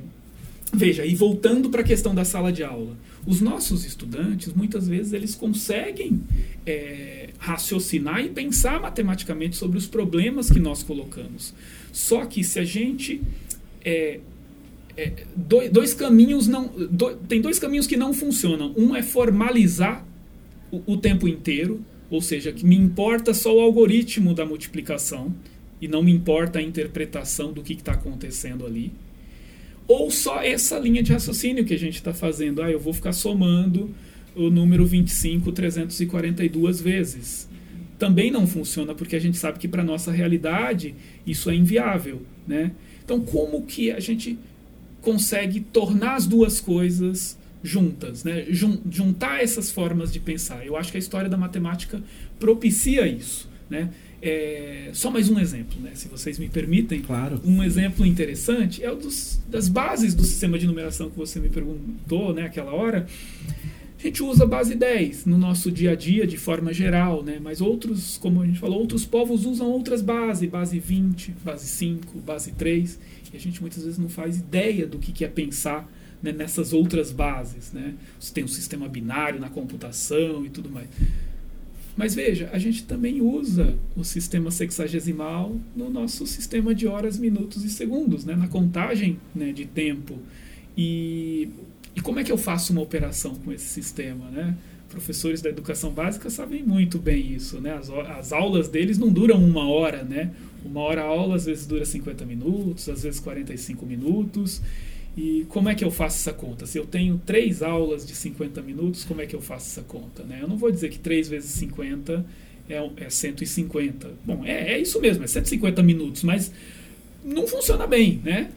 Veja, e voltando para a questão da sala de aula, os nossos estudantes, muitas vezes, eles conseguem é, raciocinar e pensar matematicamente sobre os problemas que nós colocamos. Só que se a gente. É, é, dois, dois, caminhos não. Do, tem dois caminhos que não funcionam. Um é formalizar o, o tempo inteiro, ou seja, que me importa só o algoritmo da multiplicação e não me importa a interpretação do que está acontecendo ali. Ou só essa linha de raciocínio que a gente está fazendo. Ah, eu vou ficar somando o número 25 342 vezes. Também não funciona porque a gente sabe que para nossa realidade isso é inviável, né? Então como que a gente consegue tornar as duas coisas juntas, né? juntar essas formas de pensar? Eu acho que a história da matemática propicia isso, né? É, só mais um exemplo, né, se vocês me permitem. Claro. Um exemplo interessante é o dos, das bases do sistema de numeração que você me perguntou né, aquela hora. A gente usa a base 10 no nosso dia a dia de forma geral, né? mas outros, como a gente falou, outros povos usam outras bases, base 20, base 5, base 3, e a gente muitas vezes não faz ideia do que, que é pensar né, nessas outras bases. Né? Você tem um sistema binário na computação e tudo mais. Mas veja, a gente também usa o sistema sexagesimal no nosso sistema de horas, minutos e segundos, né? na contagem né, de tempo. E, e como é que eu faço uma operação com esse sistema? Né? Professores da educação básica sabem muito bem isso. Né? As, as aulas deles não duram uma hora. Né? Uma hora a aula às vezes dura 50 minutos, às vezes 45 minutos. E como é que eu faço essa conta? Se eu tenho três aulas de 50 minutos, como é que eu faço essa conta? Né? Eu não vou dizer que 3 vezes 50 é, é 150. Bom, é, é isso mesmo, é 150 minutos, mas não funciona bem, né?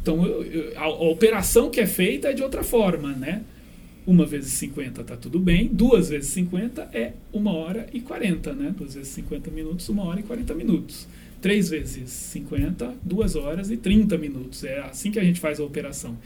Então, eu, eu, a, a, operação que é feita é de outra forma, né? Uma vezes 50 está tudo bem, duas vezes 50 é uma hora e 40, né? Duas vezes 50 minutos, uma hora e 40 minutos. 3 vezes 50, 2 horas e 30 minutos. É assim que a gente faz a operação.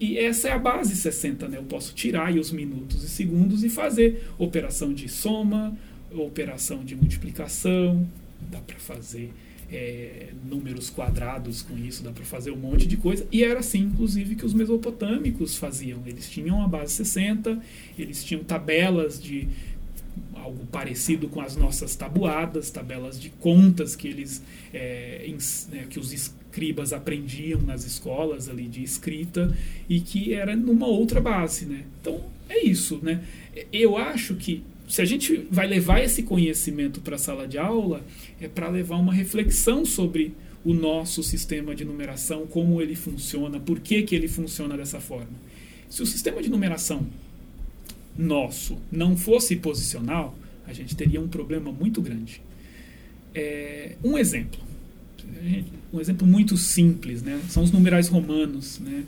E essa é a base 60, né? Eu posso tirar aí os minutos e segundos e fazer operação de soma, operação de multiplicação, dá para fazer é, números quadrados com isso, dá para fazer um monte de coisa. E era assim, inclusive, que os mesopotâmicos faziam. Eles tinham a base 60, eles tinham tabelas de algo parecido com as nossas tabuadas, tabelas de contas que eles é, né, que os escribas aprendiam nas escolas ali de escrita e que era numa outra base, né? Então é isso, né? Eu acho que se a gente vai levar esse conhecimento para a sala de aula é para levar uma reflexão sobre o nosso sistema de numeração, como ele funciona, por que, que ele funciona dessa forma. Se o sistema de numeração nosso não fosse posicional, a gente teria um problema muito grande. É, um exemplo, um exemplo muito simples, né? são os numerais romanos. Né?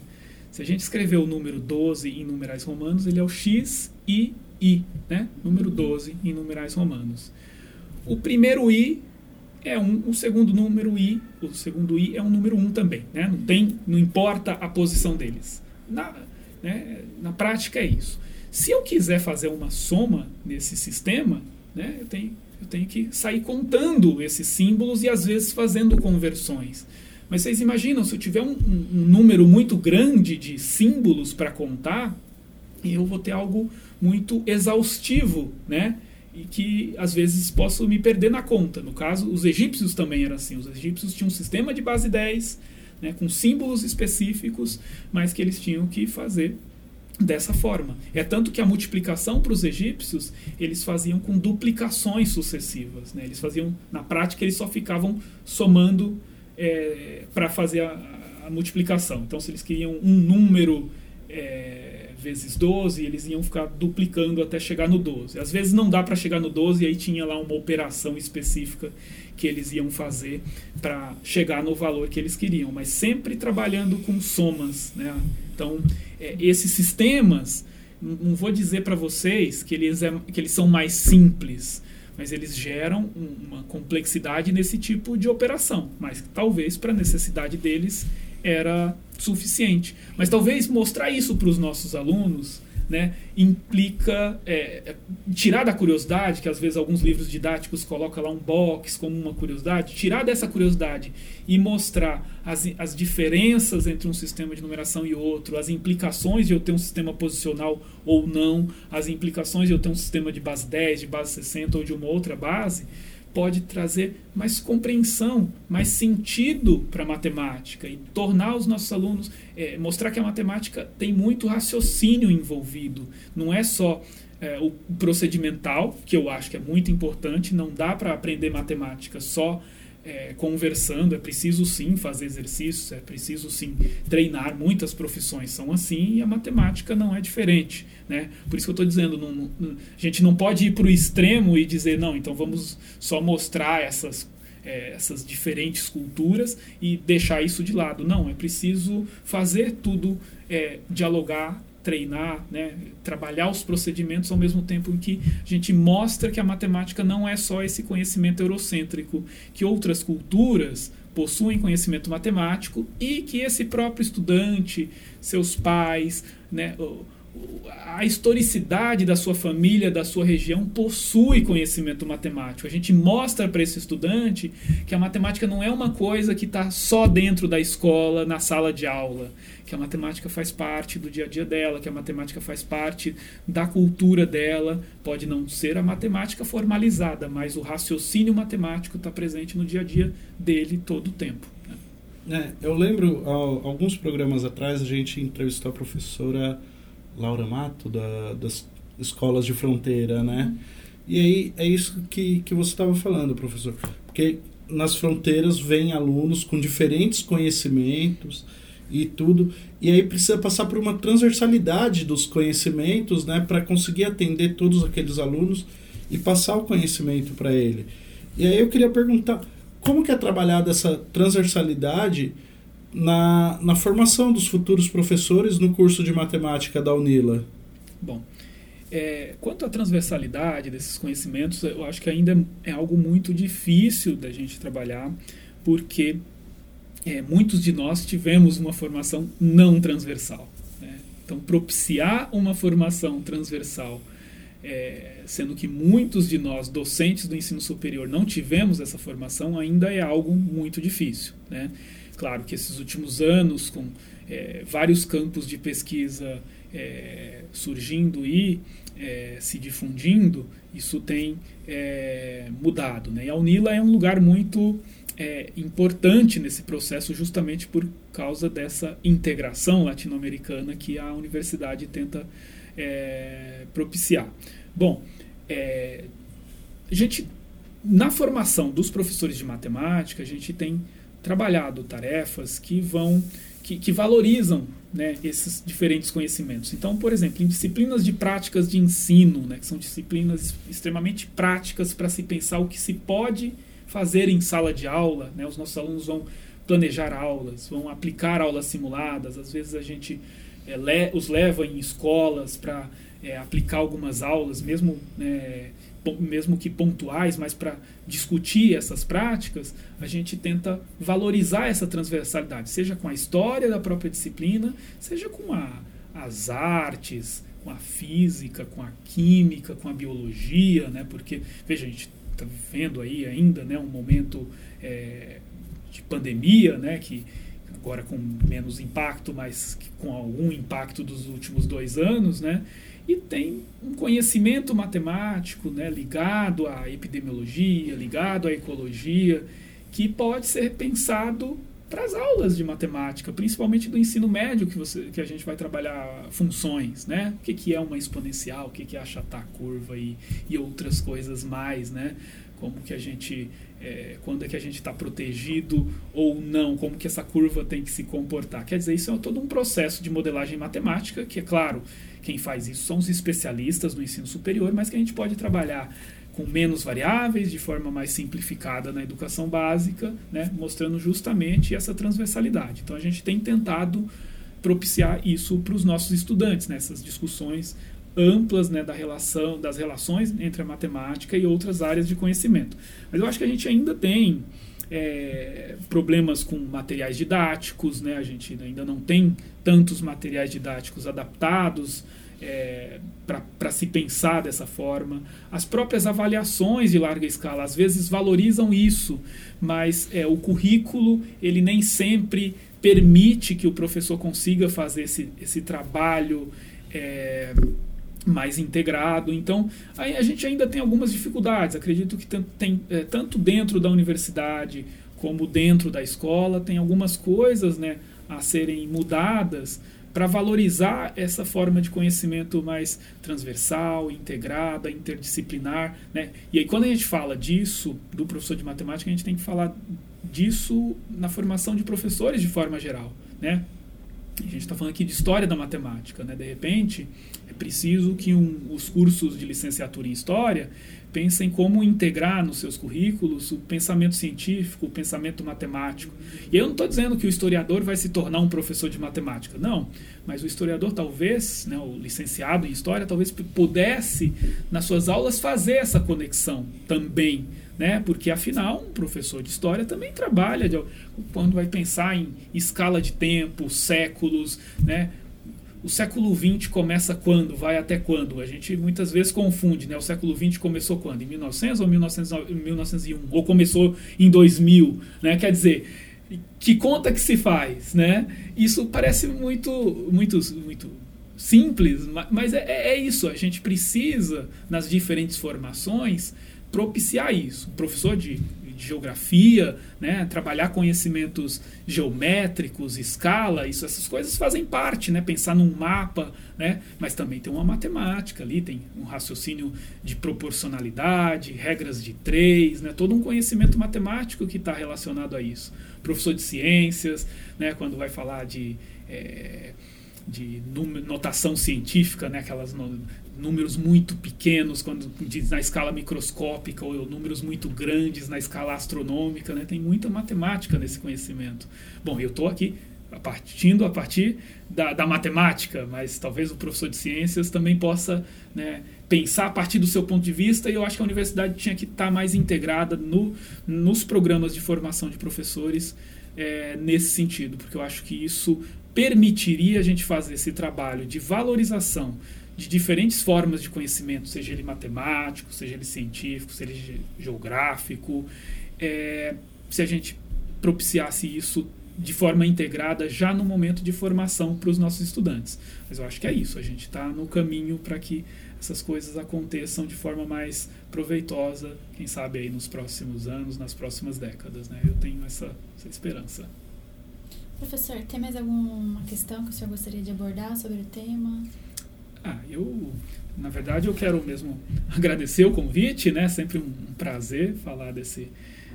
Se a gente escrever o número 12 em numerais romanos, ele é o x, i, i, né? número 12 em numerais romanos. O primeiro i é um, o segundo número i, o segundo i é um número 1 também, né? não, tem, não importa a posição deles. Na, né? na prática é isso. Se eu quiser fazer uma soma nesse sistema, né, eu, tenho, eu tenho que sair contando esses símbolos e às vezes fazendo conversões. Mas vocês imaginam, se eu tiver um, um, um número muito grande de símbolos para contar, eu vou ter algo muito exaustivo, né? E que às vezes posso me perder na conta. No caso, os egípcios também eram assim. Os egípcios tinham um sistema de base 10, né, com símbolos específicos, mas que eles tinham que fazer dessa forma. É tanto que a multiplicação para os egípcios eles faziam com duplicações sucessivas. Né? Eles faziam, na prática, eles só ficavam somando é, para fazer a, a, multiplicação. Então, se eles queriam um número é, vezes 12, e eles iam ficar duplicando até chegar no 12. Às vezes não dá para chegar no 12, e aí tinha lá uma operação específica que eles iam fazer para chegar no valor que eles queriam, mas sempre trabalhando com somas. Né? Então, é, esses sistemas, não vou dizer para vocês que eles, é, que eles são mais simples, mas eles geram uma complexidade nesse tipo de operação, mas talvez para a necessidade deles era suficiente. Mas talvez mostrar isso para os nossos alunos né, implica é, é, tirar da curiosidade, que às vezes alguns livros didáticos colocam lá um box como uma curiosidade, tirar dessa curiosidade e mostrar as, as diferenças entre um sistema de numeração e outro, as implicações de eu ter um sistema posicional ou não, as implicações de eu ter um sistema de base 10, de base 60 ou de uma outra base, pode trazer mais compreensão, mais sentido para a matemática e tornar os nossos alunos, é, mostrar que a matemática tem muito raciocínio envolvido, não é só é, o procedimental, que eu acho que é muito importante, não dá para aprender matemática só é, conversando, é preciso sim fazer exercícios, é preciso sim treinar. Muitas profissões são assim e a matemática não é diferente. Né? Por isso que eu estou dizendo, não, não, a gente não pode ir para o extremo e dizer, não, então vamos só mostrar essas, é, essas diferentes culturas e deixar isso de lado. Não, é preciso fazer tudo é, dialogar treinar, né, trabalhar os procedimentos ao mesmo tempo em que a gente mostra que a matemática não é só esse conhecimento eurocêntrico, que outras culturas possuem conhecimento matemático e que esse próprio estudante, seus pais, né, a historicidade da sua família, da sua região, possui conhecimento matemático. A gente mostra para esse estudante que a matemática não é uma coisa que está só dentro da escola, na sala de aula que a matemática faz parte do dia a dia dela, que a matemática faz parte da cultura dela. Pode não ser a matemática formalizada, mas o raciocínio matemático está presente no dia a dia dele todo o tempo. Né? É, eu lembro, alguns programas atrás, a gente entrevistou a professora Laura Mato, da, das escolas de fronteira, né? E aí é isso que, que você estava falando, professor. Porque nas fronteiras vêm alunos com diferentes conhecimentos, e tudo. E aí precisa passar por uma transversalidade dos conhecimentos, né, para conseguir atender todos aqueles alunos e passar o conhecimento para ele. E aí eu queria perguntar, como que é trabalhada essa transversalidade na, na formação dos futuros professores no curso de matemática da UNILA? Bom, é, quanto à transversalidade desses conhecimentos, eu acho que ainda é algo muito difícil da gente trabalhar, porque é, muitos de nós tivemos uma formação não transversal. Né? Então, propiciar uma formação transversal, é, sendo que muitos de nós, docentes do ensino superior, não tivemos essa formação, ainda é algo muito difícil. Né? Claro que esses últimos anos, com é, vários campos de pesquisa é, surgindo e é, se difundindo, isso tem é, mudado. Né? E a UNILA é um lugar muito é, importante nesse processo justamente por causa dessa integração latino-americana que a universidade tenta é, propiciar. Bom, a gente na formação dos professores de matemática a gente tem trabalhado tarefas que vão que, que valorizam né, esses diferentes conhecimentos. Então, por exemplo, em disciplinas de práticas de ensino, né, que são disciplinas extremamente práticas para se pensar o que se pode fazer em sala de aula. Né? Os nossos alunos vão planejar aulas, vão aplicar aulas simuladas. Às vezes a gente é, le os leva em escolas para é, aplicar algumas aulas, mesmo, é, mesmo que pontuais, mas para discutir essas práticas, a gente tenta valorizar essa transversalidade, seja com a história da própria disciplina, seja com a, as artes, com a física, com a química, com a biologia, né? porque, veja, a gente está vivendo aí ainda né, um momento é, de pandemia, né, que agora com menos impacto, mas com algum impacto dos últimos dois anos, né, e tem um conhecimento matemático né, ligado à epidemiologia, ligado à ecologia, que pode ser pensado para as aulas de matemática, principalmente do ensino médio, que, você, que a gente vai trabalhar funções, né? O que, que é uma exponencial, o que, que é achatar a curva e, e outras coisas mais, né? como que a gente é, quando é que a gente está protegido ou não, como que essa curva tem que se comportar. Quer dizer, isso é todo um processo de modelagem matemática, que é claro, quem faz isso são os especialistas no ensino superior, mas que a gente pode trabalhar com menos variáveis, de forma mais simplificada na educação básica, né, mostrando justamente essa transversalidade. Então a gente tem tentado propiciar isso para os nossos estudantes, nessas né, discussões amplas né, da relação, das relações entre a matemática e outras áreas de conhecimento. Mas eu acho que a gente ainda tem é, problemas com materiais didáticos, né? a gente ainda não tem tantos materiais didáticos adaptados é, para se pensar dessa forma. As próprias avaliações de larga escala às vezes valorizam isso, mas é, o currículo ele nem sempre permite que o professor consiga fazer esse, esse trabalho. É, mais integrado. Então, aí a gente ainda tem algumas dificuldades. Acredito que tem, é, tanto dentro da universidade como dentro da escola, tem algumas coisas né, a serem mudadas para valorizar essa forma de conhecimento mais transversal, integrada, interdisciplinar. Né? E aí, quando a gente fala disso, do professor de matemática, a gente tem que falar disso na formação de professores de forma geral. Né? A gente está falando aqui de história da matemática. Né? De repente, é preciso que um, os cursos de licenciatura em História pensem como integrar nos seus currículos o pensamento científico, o pensamento matemático. E eu não estou dizendo que o historiador vai se tornar um professor de matemática, não. Mas o historiador talvez, né, o licenciado em História, talvez pudesse, nas suas aulas, fazer essa conexão também. Né? Porque afinal, um professor de história também trabalha de, quando vai pensar em escala de tempo, séculos, né? O século XX começa quando? Vai até quando? A gente muitas vezes confunde, né? O século XX começou quando? Em 1900 ou 1901? Ou começou em 2000, né? Quer dizer, que conta que se faz, né? Isso parece muito, muito, muito simples, mas é, é isso. A gente precisa, nas diferentes formações, propiciar isso. O professor de geografia, né? trabalhar conhecimentos geométricos, escala, isso, essas coisas fazem parte, né? pensar num mapa, né? mas também tem uma matemática ali, tem um raciocínio de proporcionalidade, regras de três, né? todo um conhecimento matemático que está relacionado a isso. Professor de ciências, né? quando vai falar de. É, de notação científica, né, aquelas números muito pequenos quando diz na escala microscópica ou números muito grandes na escala astronômica, né? Tem muita matemática nesse conhecimento. Bom, eu estou aqui partindo a partir da, da, matemática, mas talvez o professor de ciências também possa né, pensar a partir do seu ponto de vista e eu acho que a universidade tinha que estar tá mais integrada no, nos programas de formação de professores é, nesse sentido, porque eu acho que isso permitiria a gente fazer esse trabalho de valorização de diferentes formas de conhecimento, seja ele matemático, seja ele científico, seja ele geográfico, é, se a gente propiciasse isso de forma integrada já no momento de formação para os nossos estudantes. Mas eu acho que é isso, a gente está no caminho para que essas coisas aconteçam de forma mais proveitosa, quem sabe aí nos próximos anos, nas próximas décadas. Né? Eu tenho essa, essa esperança. Professor, tem mais alguma questão que o senhor gostaria de abordar sobre o tema? Ah, eu, na verdade, eu quero mesmo agradecer o convite, né? Sempre um prazer falar desse,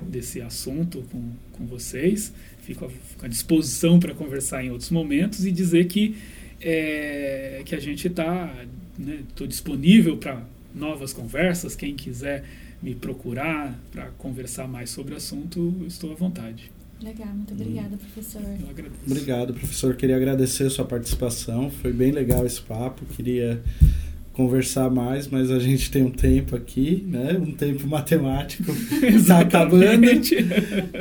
desse assunto com, com vocês. Fico à, fico à disposição para conversar em outros momentos e dizer que, é, que a gente está, né, disponível para novas conversas. Quem quiser me procurar para conversar mais sobre o assunto, estou à vontade. Legal, muito obrigada, professor. Eu agradeço. Obrigado, professor. Queria agradecer a sua participação. Foi bem legal esse papo. Queria conversar mais, mas a gente tem um tempo aqui, né? Um tempo matemático está acabando.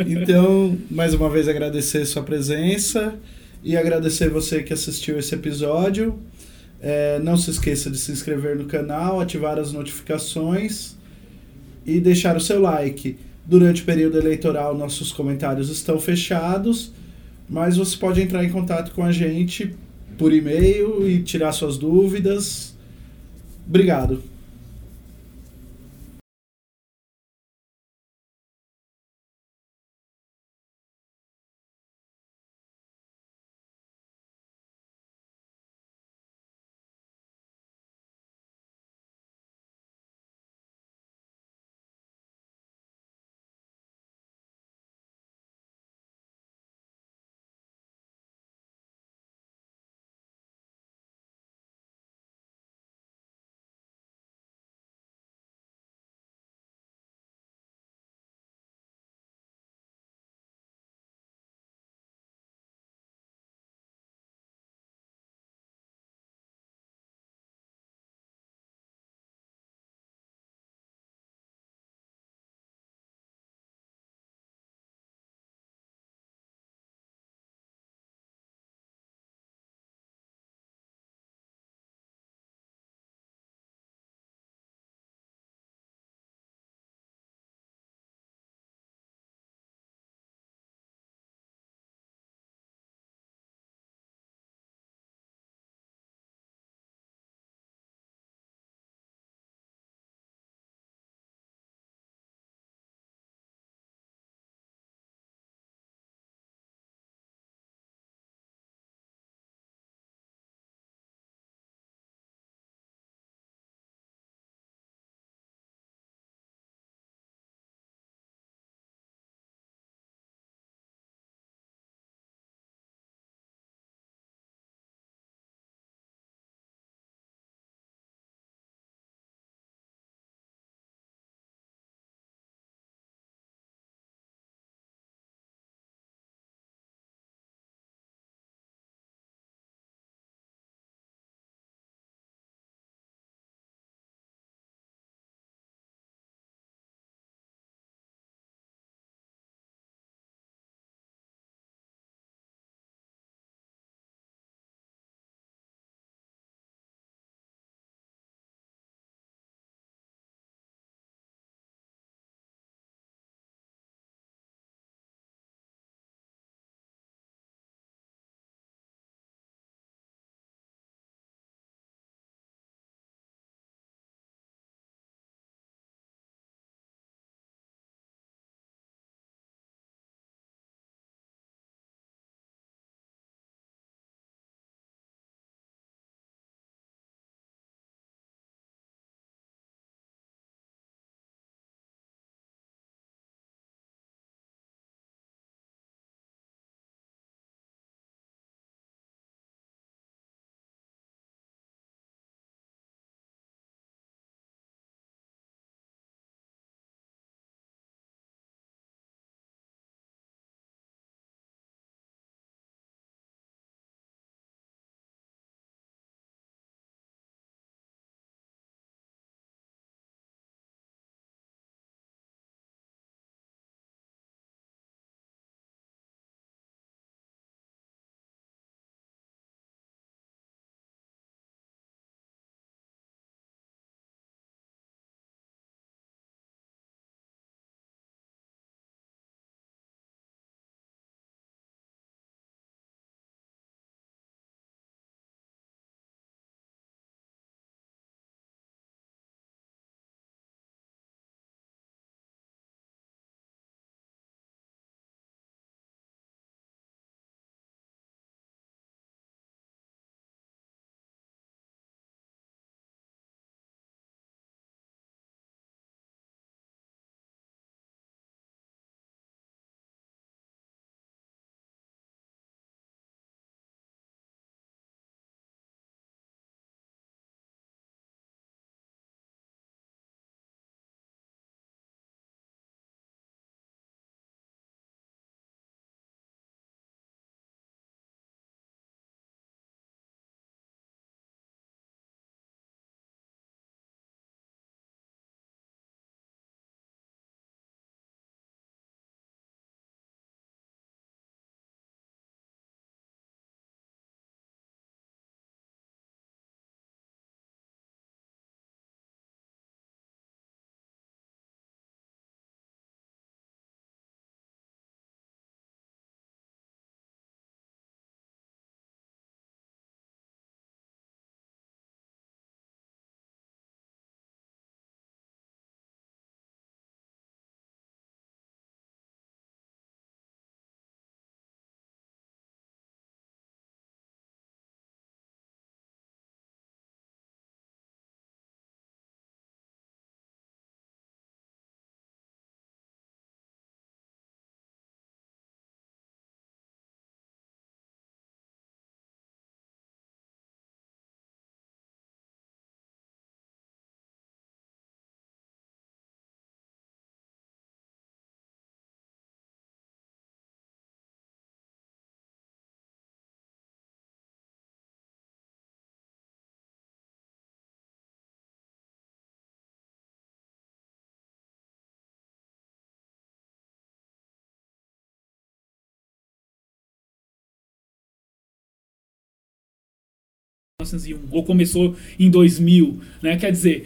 Então, mais uma vez agradecer sua presença e agradecer você que assistiu esse episódio. É, não se esqueça de se inscrever no canal, ativar as notificações e deixar o seu like. Durante o período eleitoral, nossos comentários estão fechados, mas você pode entrar em contato com a gente por e-mail e tirar suas dúvidas. Obrigado. 1901 ou começou em 2000, né? Quer dizer,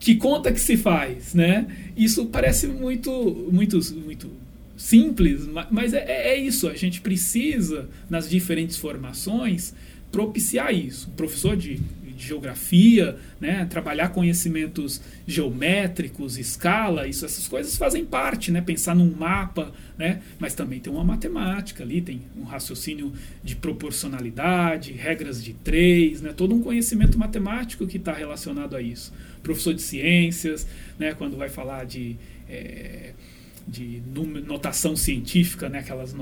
que conta que se faz, né? Isso parece muito, muito, muito simples, mas é, é, isso. A gente precisa nas diferentes formações propiciar isso. O professor de de geografia, né? trabalhar conhecimentos geométricos, escala, isso, essas coisas fazem parte, né? pensar num mapa, né? mas também tem uma matemática ali, tem um raciocínio de proporcionalidade, regras de três, né? todo um conhecimento matemático que está relacionado a isso. Professor de ciências, né? quando vai falar de. É, de notação científica, né? aquelas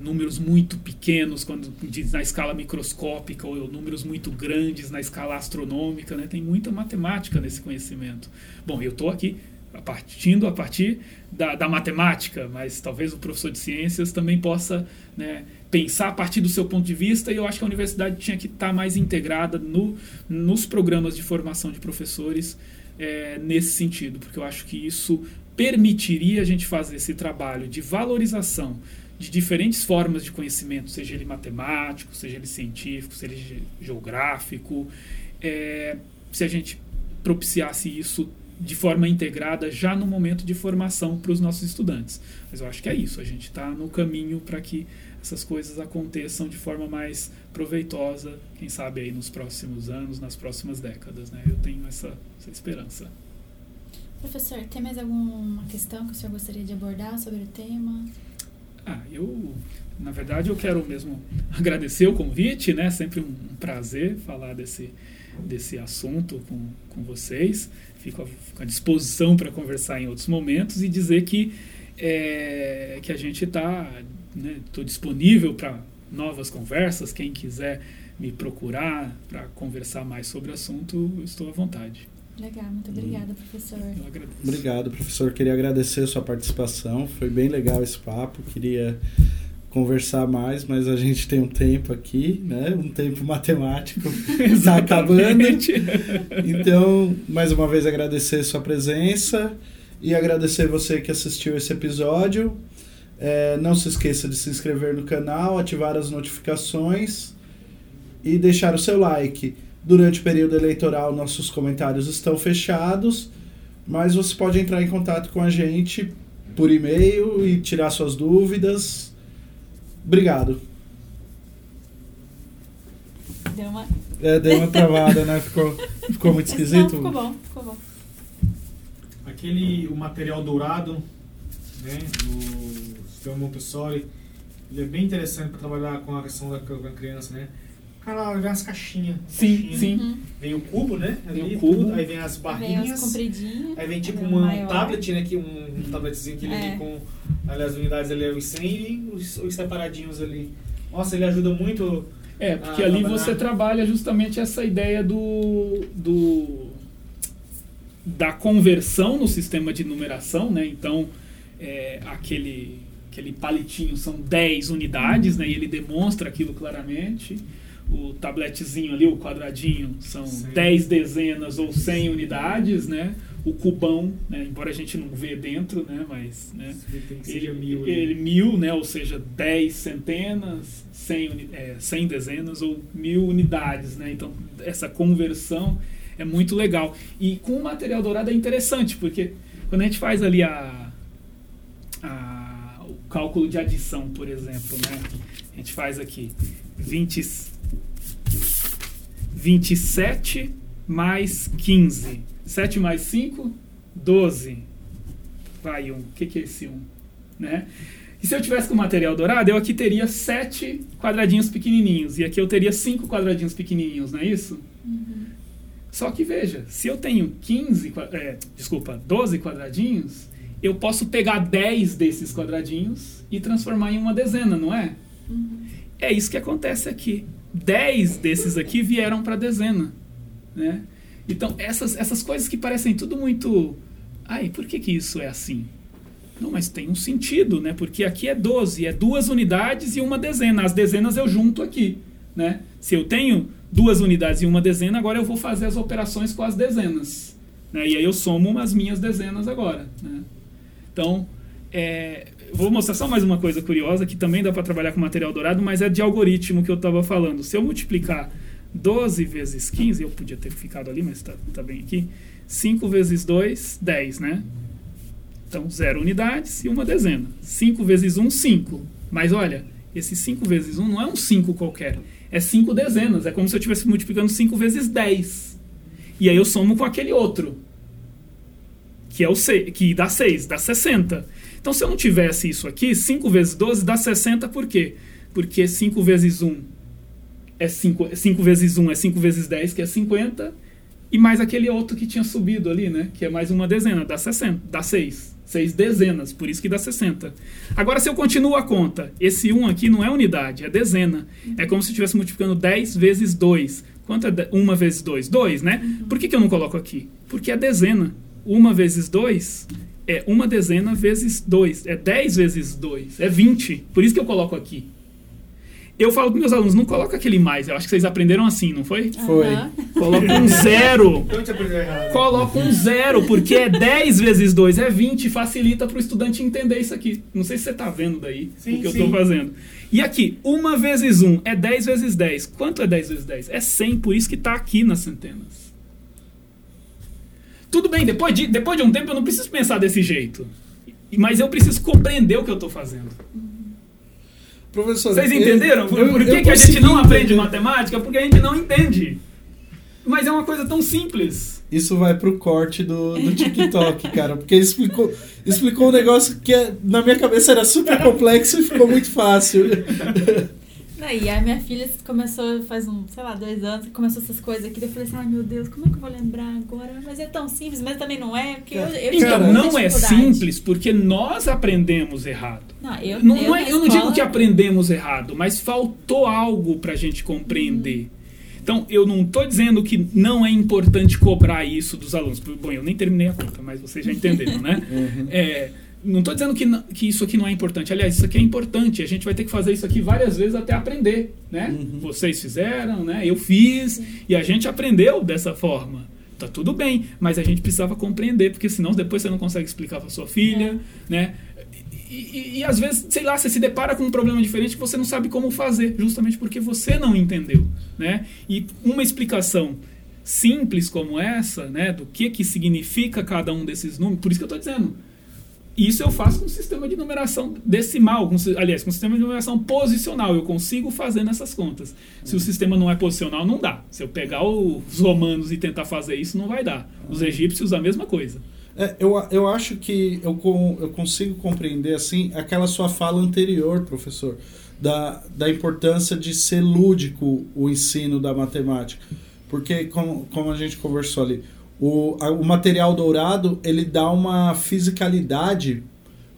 números muito pequenos quando diz na escala microscópica ou números muito grandes na escala astronômica, né? Tem muita matemática nesse conhecimento. Bom, eu estou aqui partindo a partir da, da, matemática, mas talvez o professor de ciências também possa né, pensar a partir do seu ponto de vista, e eu acho que a universidade tinha que estar tá mais integrada no, nos programas de formação de professores é, nesse sentido, porque eu acho que isso permitiria a gente fazer esse trabalho de valorização de diferentes formas de conhecimento, seja ele matemático, seja ele científico, seja ele geográfico, é, se a gente propiciasse isso de forma integrada já no momento de formação para os nossos estudantes. Mas eu acho que é isso, a gente está no caminho para que essas coisas aconteçam de forma mais proveitosa, quem sabe aí nos próximos anos, nas próximas décadas. Né? Eu tenho essa, essa esperança. Professor, tem mais alguma questão que o senhor gostaria de abordar sobre o tema? Ah, eu, na verdade, eu quero mesmo agradecer o convite, né? Sempre um prazer falar desse, desse assunto com, com vocês. Fico, fico à disposição para conversar em outros momentos e dizer que, é, que a gente está né, disponível para novas conversas. Quem quiser me procurar para conversar mais sobre o assunto, estou à vontade. Legal, muito obrigada, professor. Eu agradeço. Obrigado, professor. Queria agradecer a sua participação. Foi bem legal esse papo. Queria conversar mais, mas a gente tem um tempo aqui, né? Um tempo matemático está acabando. Então, mais uma vez agradecer sua presença e agradecer você que assistiu esse episódio. É, não se esqueça de se inscrever no canal, ativar as notificações e deixar o seu like. Durante o período eleitoral, nossos comentários estão fechados, mas você pode entrar em contato com a gente por e-mail e tirar suas dúvidas. Obrigado. Deu uma. É, deu uma travada, né? Ficou, ficou muito esquisito. Não, ficou bom, ficou bom. Aquele, o material dourado, né, do sistema Montessori, ele é bem interessante para trabalhar com a questão da, criança, né? Cara, vem as caixinhas. Sim, caixinha. sim. Uhum. Vem o cubo, né? Vem o cubo. Tudo, aí vem as barrinhas. Vem. Aí vem tipo um tablet, né? Que um, um tabletzinho que ele é. vem com ali, as unidades ali, os 100 e os, os separadinhos ali. Nossa, ele ajuda muito. É, porque ali você trabalha justamente essa ideia do, do da conversão no sistema de numeração, né? Então, é, aquele aquele palitinho são 10 unidades, né? E ele demonstra aquilo claramente o tabletezinho ali, o quadradinho, são Sim. 10 dezenas ou 100 unidades, né? O cubão, né? embora a gente não vê dentro, né? Mas né? ele, mil, ele mil, né? Ou seja, 10 centenas, 100, é, 100 dezenas ou mil unidades, né? Então essa conversão é muito legal. E com o material dourado é interessante, porque quando a gente faz ali a, a o cálculo de adição, por exemplo, né? A gente faz aqui 20 27 mais 15. 7 mais 5, 12. Vai, 1. O que, que é esse 1? Né? E se eu tivesse com material dourado, eu aqui teria 7 quadradinhos pequenininhos. E aqui eu teria 5 quadradinhos pequenininhos, não é isso? Uhum. Só que veja, se eu tenho 15, é, desculpa, 12 quadradinhos, eu posso pegar 10 desses quadradinhos e transformar em uma dezena, não é? Uhum. É isso que acontece aqui. 10 desses aqui vieram para dezena. Né? Então, essas, essas coisas que parecem tudo muito. Ai, por que, que isso é assim? Não, mas tem um sentido, né? Porque aqui é 12, é duas unidades e uma dezena. As dezenas eu junto aqui. Né? Se eu tenho duas unidades e uma dezena, agora eu vou fazer as operações com as dezenas. Né? E aí eu somo as minhas dezenas agora. Né? Então, é, vou mostrar só mais uma coisa curiosa que também dá para trabalhar com material dourado, mas é de algoritmo que eu estava falando. Se eu multiplicar 12 vezes 15, eu podia ter ficado ali, mas está tá bem aqui. 5 vezes 2, 10, né? Então, zero unidades e uma dezena. 5 vezes 1, 5. Mas olha, esse 5 vezes 1 não é um 5 qualquer. É 5 dezenas. É como se eu estivesse multiplicando 5 vezes 10. E aí eu somo com aquele outro. Que, é o 6, que dá 6, dá 60. Então, se eu não tivesse isso aqui, 5 vezes 12 dá 60, por quê? Porque 5 vezes 1 é 5, 5 vezes 1 é 5 vezes 10, que é 50, e mais aquele outro que tinha subido ali, né? Que é mais uma dezena, dá 60, dá 6 seis dezenas, por isso que dá 60. Agora, se eu continuo a conta, esse 1 aqui não é unidade, é dezena. É como se eu estivesse multiplicando 10 vezes 2. Quanto é 1 vezes 2? 2, né? Por que, que eu não coloco aqui? Porque é dezena. 1 vezes 2 é uma dezena vezes 2. É 10 vezes 2. É 20. Por isso que eu coloco aqui eu falo para meus alunos, não coloca aquele mais. Eu acho que vocês aprenderam assim, não foi? Foi. Coloca um zero. Então te aprendeu errado. Coloca um zero, porque é 10 vezes 2 é 20. Facilita para o estudante entender isso aqui. Não sei se você está vendo daí Sim, o que eu sim. estou fazendo. E aqui, 1 vezes 1 é 10 vezes 10. Quanto é 10 vezes 10? É 100, por isso que está aqui nas centenas. Tudo bem, depois de, depois de um tempo eu não preciso pensar desse jeito. Mas eu preciso compreender o que eu estou fazendo. Professor, Vocês entenderam? Por, eu- por que, que a gente não aprende entender. matemática? Porque a gente não entende. Mas é uma coisa tão simples. Isso vai pro corte do, do TikTok, cara, porque explicou, explicou um negócio que é- na minha cabeça era super complexo e ficou muito fácil. E a minha filha começou faz um, sei lá, dois anos, começou essas coisas aqui. daí Eu falei assim, ai meu Deus, como é que eu vou lembrar agora? Mas é tão simples, mas também não é, porque eu, eu Então, não é simples porque nós aprendemos errado. Não, eu, Não, eu, não é- eu não escola- digo que aprendemos errado, mas faltou algo para a gente compreender. Então, eu não estou dizendo que não é importante cobrar isso dos alunos. Bom, eu nem terminei a conta, mas vocês já entenderam, né? É, não estou dizendo que, que isso aqui não é importante. Aliás, isso aqui é importante. A gente vai ter que fazer isso aqui várias vezes até aprender, né? Uhum. Vocês fizeram, né? Eu fiz e a gente aprendeu dessa forma. Tá tudo bem, mas a gente precisava compreender, porque senão depois você não consegue explicar para sua filha, né? E, e- e, às vezes, sei lá, você se depara com um problema diferente que você não sabe como fazer, justamente porque você não entendeu, né? E uma explicação simples como essa, né, do que que significa cada um desses números, por isso que eu estou dizendo, isso eu faço com sistema de numeração decimal, com, aliás, com sistema de numeração posicional. Eu consigo fazer nessas contas. Se o sistema não é posicional, não dá. Se eu pegar os romanos e tentar fazer isso, não vai dar. Os egípcios, a mesma coisa. É, eu, eu acho que eu, eu consigo compreender assim aquela sua fala anterior, professor, da, da importância de ser lúdico o ensino da matemática. Porque, como, como a gente conversou ali, o, a- o material dourado ele dá uma fisicalidade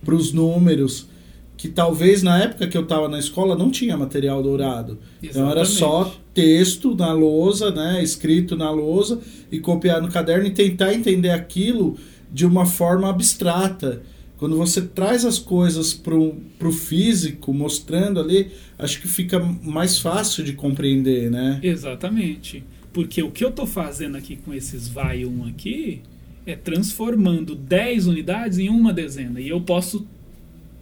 para os números que talvez na época que eu estava na escola não tinha material dourado. Então era só Exatamente. texto na lousa, né, escrito na lousa e copiar no caderno e tentar entender aquilo de uma forma abstrata. Quando você traz as coisas para o físico, mostrando ali, acho que fica mais fácil de compreender, né? Exatamente. Porque o que eu estou fazendo aqui com esses vai um aqui é transformando 10 unidades em uma dezena. E eu posso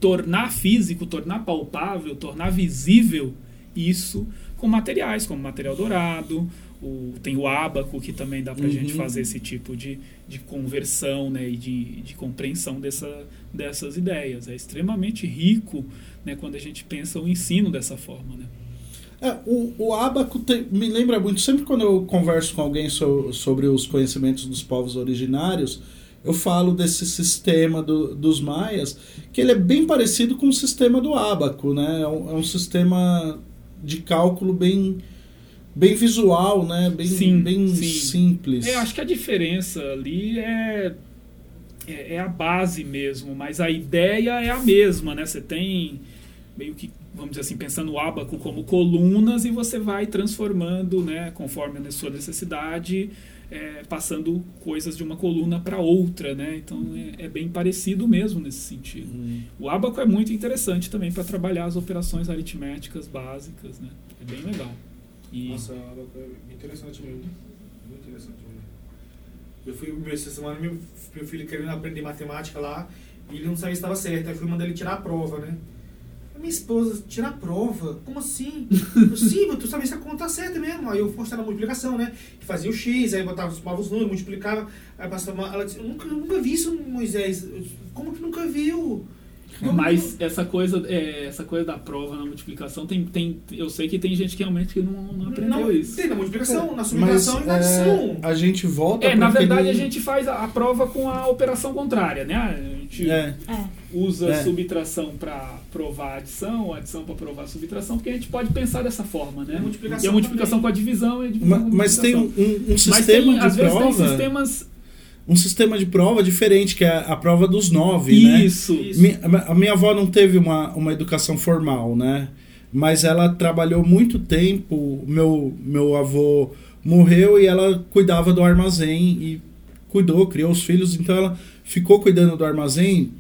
tornar físico, tornar palpável, tornar visível isso com materiais, como material dourado, o, tem o ábaco, que também dá para a Uhum. gente fazer esse tipo de, de conversão né, e de, de compreensão dessa, dessas ideias. É extremamente rico né, quando a gente pensa o ensino dessa forma. Né? É, o, o ábaco tem- me lembra muito, sempre quando eu converso com alguém so- sobre os conhecimentos dos povos originários, eu falo desse sistema do- dos maias, que ele é bem parecido com o sistema do ábaco, né? É um, é um sistema de cálculo bem, bem visual, né? Bem, Sim, bem sim. simples. É, acho que a diferença ali é, é, é a base mesmo, mas a ideia é a mesma, né? Você tem meio que, vamos dizer assim, pensando o ábaco como colunas e você vai transformando, né, conforme a sua necessidade, é, passando coisas de uma coluna para outra, né? Então é, é bem parecido mesmo nesse sentido. Hum. O ábaco é muito interessante também para trabalhar as operações aritméticas básicas, né? É bem legal. E Nossa, é interessante mesmo. Muito interessante mesmo. Eu fui, essa semana, meu, meu filho querendo aprender matemática lá, e ele não sabia se estava certo. Aí fui mandar ele tirar a prova, né? Minha esposa tira a prova. Como assim? Mas tu sabe se a conta tá certa mesmo. Aí eu mostrava a multiplicação, né? Fazia o X, aí botava, somava os números, multiplicava. Aí passava. Ela disse, eu nunca, eu nunca vi isso, Moisés. Como que nunca viu? Eu Mas essa coisa, é, essa coisa da prova na multiplicação, tem, tem, eu sei que tem gente que realmente que não, não aprendeu não, isso. Tem na multiplicação, na subtração e na é, adição. a gente volta É, na verdade aquele- a gente faz a, a prova com a operação contrária, né? A gente É, É. usa É. subtração para provar a adição, adição para provar a subtração, porque a gente pode pensar dessa forma, né? E a multiplicação e a multiplicação também. com a divisão e a divisão ma- com a mas tem um, um Mas sistema tem, às de vezes prova, tem sistemas um sistema de prova diferente, que é a prova dos nove, né? isso. Isso. Mi- A minha avó não teve uma, uma educação formal, né? Mas ela trabalhou muito tempo. Meu, meu avô morreu e ela cuidava do armazém e cuidou, criou os filhos. Então ela ficou cuidando do armazém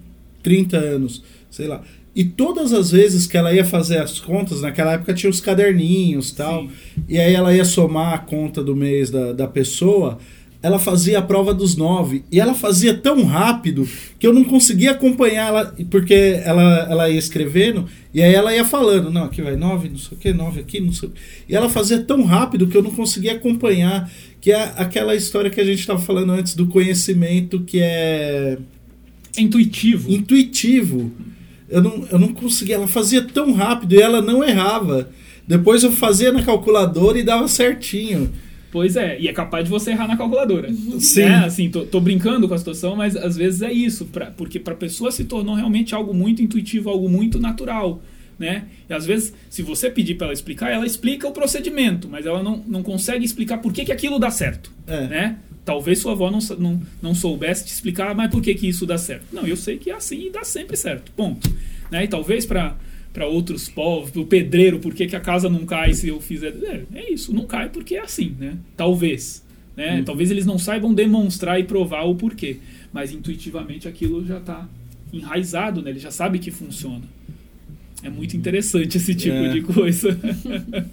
30 anos, sei lá. E todas as vezes que ela ia fazer as contas, naquela época tinha os caderninhos tal. Sim. E aí ela ia somar a conta do mês da, da pessoa, ela fazia a prova dos nove. E ela fazia tão rápido que eu não conseguia acompanhar ela, porque ela, ela ia escrevendo, e aí ela ia falando, não, aqui vai nove, não sei o que, nove aqui, não sei o quê. E ela fazia tão rápido que eu não conseguia acompanhar, que é aquela história que a gente estava falando antes do conhecimento que é É intuitivo. intuitivo. Eu não, eu não conseguia, ela fazia tão rápido e ela não errava. Depois eu fazia na calculadora e dava certinho. Pois é, e é capaz de você errar na calculadora. Sim. É, assim, tô, tô brincando com a situação, mas às vezes é isso, pra, porque para a pessoa se tornou realmente algo muito intuitivo, algo muito natural. Né? E às vezes, se você pedir para ela explicar, ela explica o procedimento, mas ela não, não consegue explicar por que, que aquilo dá certo. É. Né? Talvez sua avó não, não, não soubesse te explicar, mas por que, que isso dá certo? Não, eu sei que é assim e dá sempre certo. Ponto. Né? E talvez para para outros povos, o pedreiro, por que, que a casa não cai se eu fizer. É, é isso, não cai porque é assim, né? Talvez. Né? Hum. Talvez eles não saibam demonstrar e provar o porquê. Mas intuitivamente aquilo já está enraizado, né? Ele já sabe que funciona. É muito interessante esse tipo É. de coisa.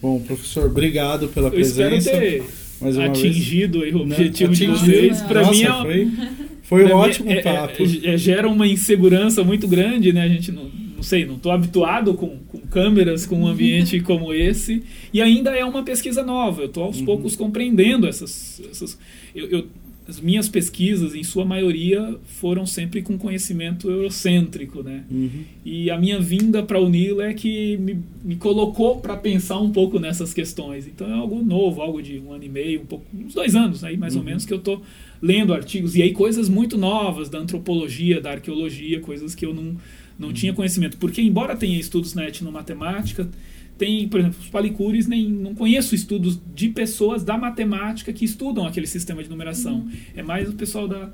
Bom, professor, obrigado pela Eu espero presença. ter mais uma vez. atingido aí o Né? objetivo de Atingido. vocês. Para mim é, foi, foi um ótimo é- é- papo. é- é- gera uma insegurança muito grande, né? A gente não, não sei, não estou habituado com, com câmeras, com um ambiente como esse. E ainda é uma pesquisa nova. Eu estou aos Uhum. poucos compreendendo essas. essas eu, eu- as minhas pesquisas, em sua maioria, foram sempre com conhecimento eurocêntrico, né? Uhum. E a minha vinda para o Nilo é que me, me colocou para pensar um pouco nessas questões. Então é algo novo, algo de um ano e meio, um pouco, uns dois anos aí mais ou Uhum. menos que eu estou lendo artigos e aí coisas muito novas da antropologia, da arqueologia, coisas que eu não, não tinha conhecimento. Porque embora tenha estudos na etnomatemática, tem, por exemplo, os palicures, nem não conheço estudos de pessoas da matemática que estudam aquele sistema de numeração. É mais o pessoal da,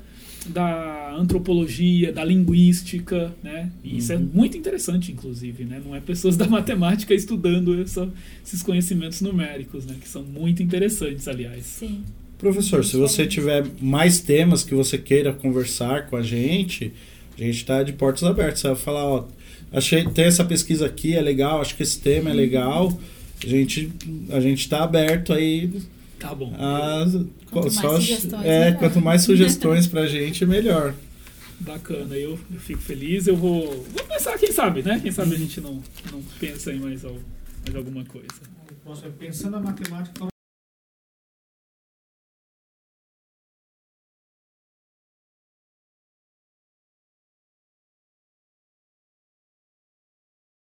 da antropologia, da linguística, né? E isso é Uhum. muito interessante, inclusive, né? Não é pessoas da matemática estudando essa- esses conhecimentos numéricos, né? Que são muito interessantes, aliás. Sim. Professor, se você tiver mais temas que você queira conversar com a gente, a gente está de portas abertas. Você vai falar, ó, achei tem essa pesquisa aqui, é legal, acho que esse tema é legal. A gente a gente está aberto aí Tá bom. a Quanto mais sugestões, é, melhor. quanto mais sugestões pra gente, melhor. Bacana, eu, eu fico feliz. Eu vou, vou pensar, quem sabe, né? Quem sabe a gente não, não pensa em mais, mais alguma coisa. Nossa, pensando na matemática,